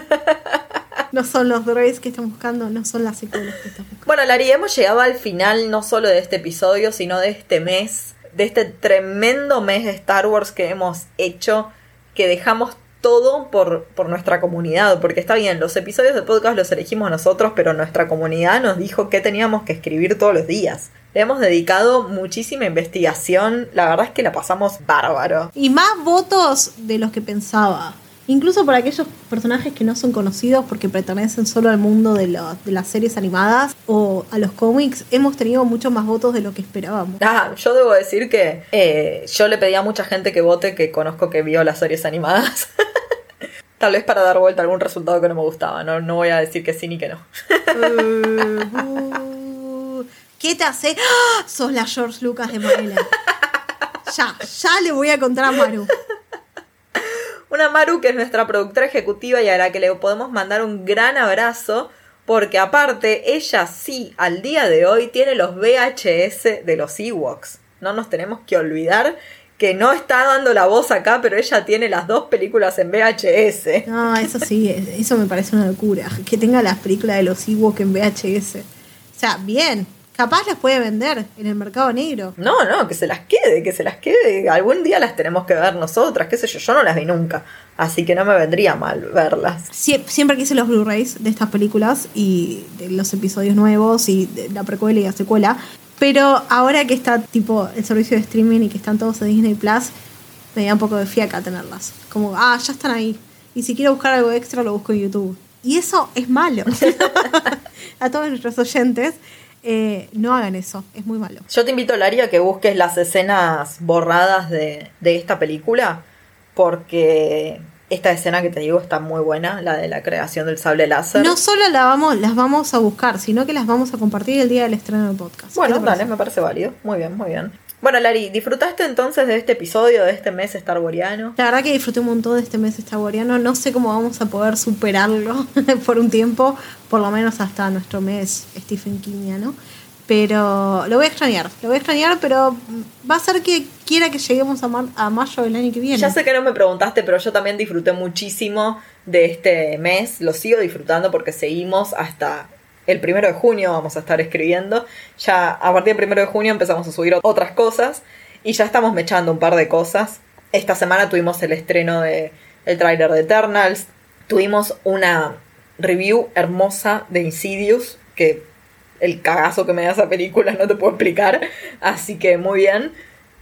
No son los droids que están buscando. No son las secuelas que estás buscando. Bueno, Lari, hemos llegado al final no solo de este episodio, sino de este mes, de este tremendo mes de Star Wars que hemos hecho, que dejamos todo por, por nuestra comunidad, porque está bien, los episodios de podcast los elegimos nosotros, pero nuestra comunidad nos dijo que teníamos que escribir todos los días. Le hemos dedicado muchísima investigación, la verdad es que la pasamos bárbaro. Y más votos de los que pensaba. Incluso por aquellos personajes que no son conocidos porque pertenecen solo al mundo de, lo- de las series animadas o a los cómics, hemos tenido muchos más votos de lo que esperábamos. Ah, yo debo decir que eh, yo le pedí a mucha gente que vote que conozco que vio las series animadas. Tal vez para dar vuelta a algún resultado que no me gustaba. No, no voy a decir que sí ni que no. ¿Qué te hace? ¡Ah! Sos la George Lucas de Marela. Ya, ya le voy a contar a Maru. Una Maru que es nuestra productora ejecutiva y a la que le podemos mandar un gran abrazo. Porque aparte, ella sí, al día de hoy, tiene los VHS de los Ewoks. No nos tenemos que olvidar que no está dando la voz acá, pero ella tiene las dos películas en VHS. No, eso sí, eso me parece una locura. Que tenga las películas de los Ewoks en VHS. O sea, bien. Capaz las puede vender en el mercado negro. No, no, que se las quede, que se las quede. Algún día las tenemos que ver nosotras, qué sé yo, yo no las vi nunca. Así que no me vendría mal verlas. Sie- Siempre quise los Blu-rays de estas películas y de los episodios nuevos y de la precuela y la secuela. Pero ahora que está tipo el servicio de streaming y que están todos en Disney Plus, me da un poco de fiaca tenerlas. Como, ah, ya están ahí. Y si quiero buscar algo extra, lo busco en YouTube. Y eso es malo. a todos nuestros oyentes, eh, no hagan eso. Es muy malo. Yo te invito, Lari, a que busques las escenas borradas de, de esta película, porque esta escena que te digo está muy buena, la de la creación del sable láser. No solo la vamos, las vamos a buscar, sino que las vamos a compartir el día del estreno del podcast. Bueno, ¿Qué te dale, me parece válido. Muy bien, muy bien. Bueno, Lari, ¿disfrutaste entonces de este episodio, de este mes Star Wariano? La verdad que disfruté un montón de este mes estaboriano. No sé cómo vamos a poder superarlo por un tiempo, por lo menos hasta nuestro mes Stephen Kingiano. Pero lo voy a extrañar, lo voy a extrañar, pero va a ser que quiera que lleguemos a, a mayo del año que viene. Ya sé que no me preguntaste, pero yo también disfruté muchísimo de este mes. Lo sigo disfrutando porque seguimos hasta el primero de junio. Vamos a estar escribiendo. Ya a partir del primero de junio empezamos a subir otras cosas. Y ya estamos mechando un par de cosas. Esta semana tuvimos el estreno de el tráiler de Eternals. Tuvimos una review hermosa de Insidious. Que el cagazo que me da esa película no te puedo explicar. Así que muy bien.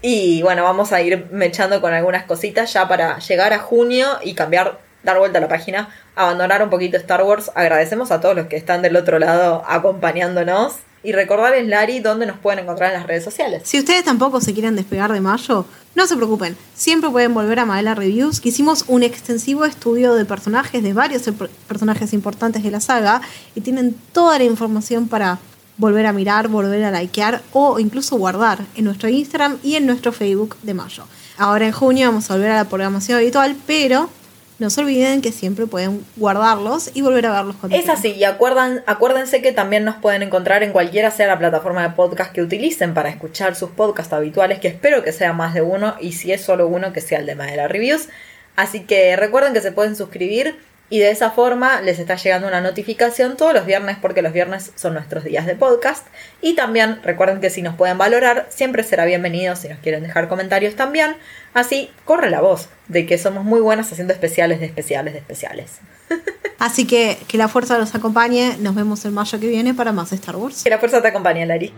Y bueno, vamos a ir mechando con algunas cositas ya para llegar a junio y cambiar, dar vuelta a la página, abandonar un poquito Star Wars. Agradecemos a todos los que están del otro lado acompañándonos. Y recordarles, Lari, dónde nos pueden encontrar en las redes sociales. Si ustedes tampoco se quieren despegar de mayo, no se preocupen, siempre pueden volver a Maela Reviews, que hicimos un extensivo estudio de personajes, de varios personajes importantes de la saga, y tienen toda la información para volver a mirar, volver a likear o incluso guardar en nuestro Instagram y en nuestro Facebook de mayo. Ahora en junio vamos a volver a la programación habitual, pero no se olviden que siempre pueden guardarlos y volver a verlos cuando Es así, y acuerdan, acuérdense que también nos pueden encontrar en cualquiera sea la plataforma de podcast que utilicen para escuchar sus podcasts habituales, que espero que sea más de uno, y si es solo uno, que sea el de Madera Reviews. Así que recuerden que se pueden suscribir y de esa forma les está llegando una notificación todos los viernes porque los viernes son nuestros días de podcast. Y también recuerden que si nos pueden valorar, siempre será bienvenido si nos quieren dejar comentarios también. Así corre la voz de que somos muy buenas haciendo especiales de especiales de especiales. Así que que la fuerza los acompañe. Nos vemos el mayo que viene para más Star Wars. Que la fuerza te acompañe, Larry.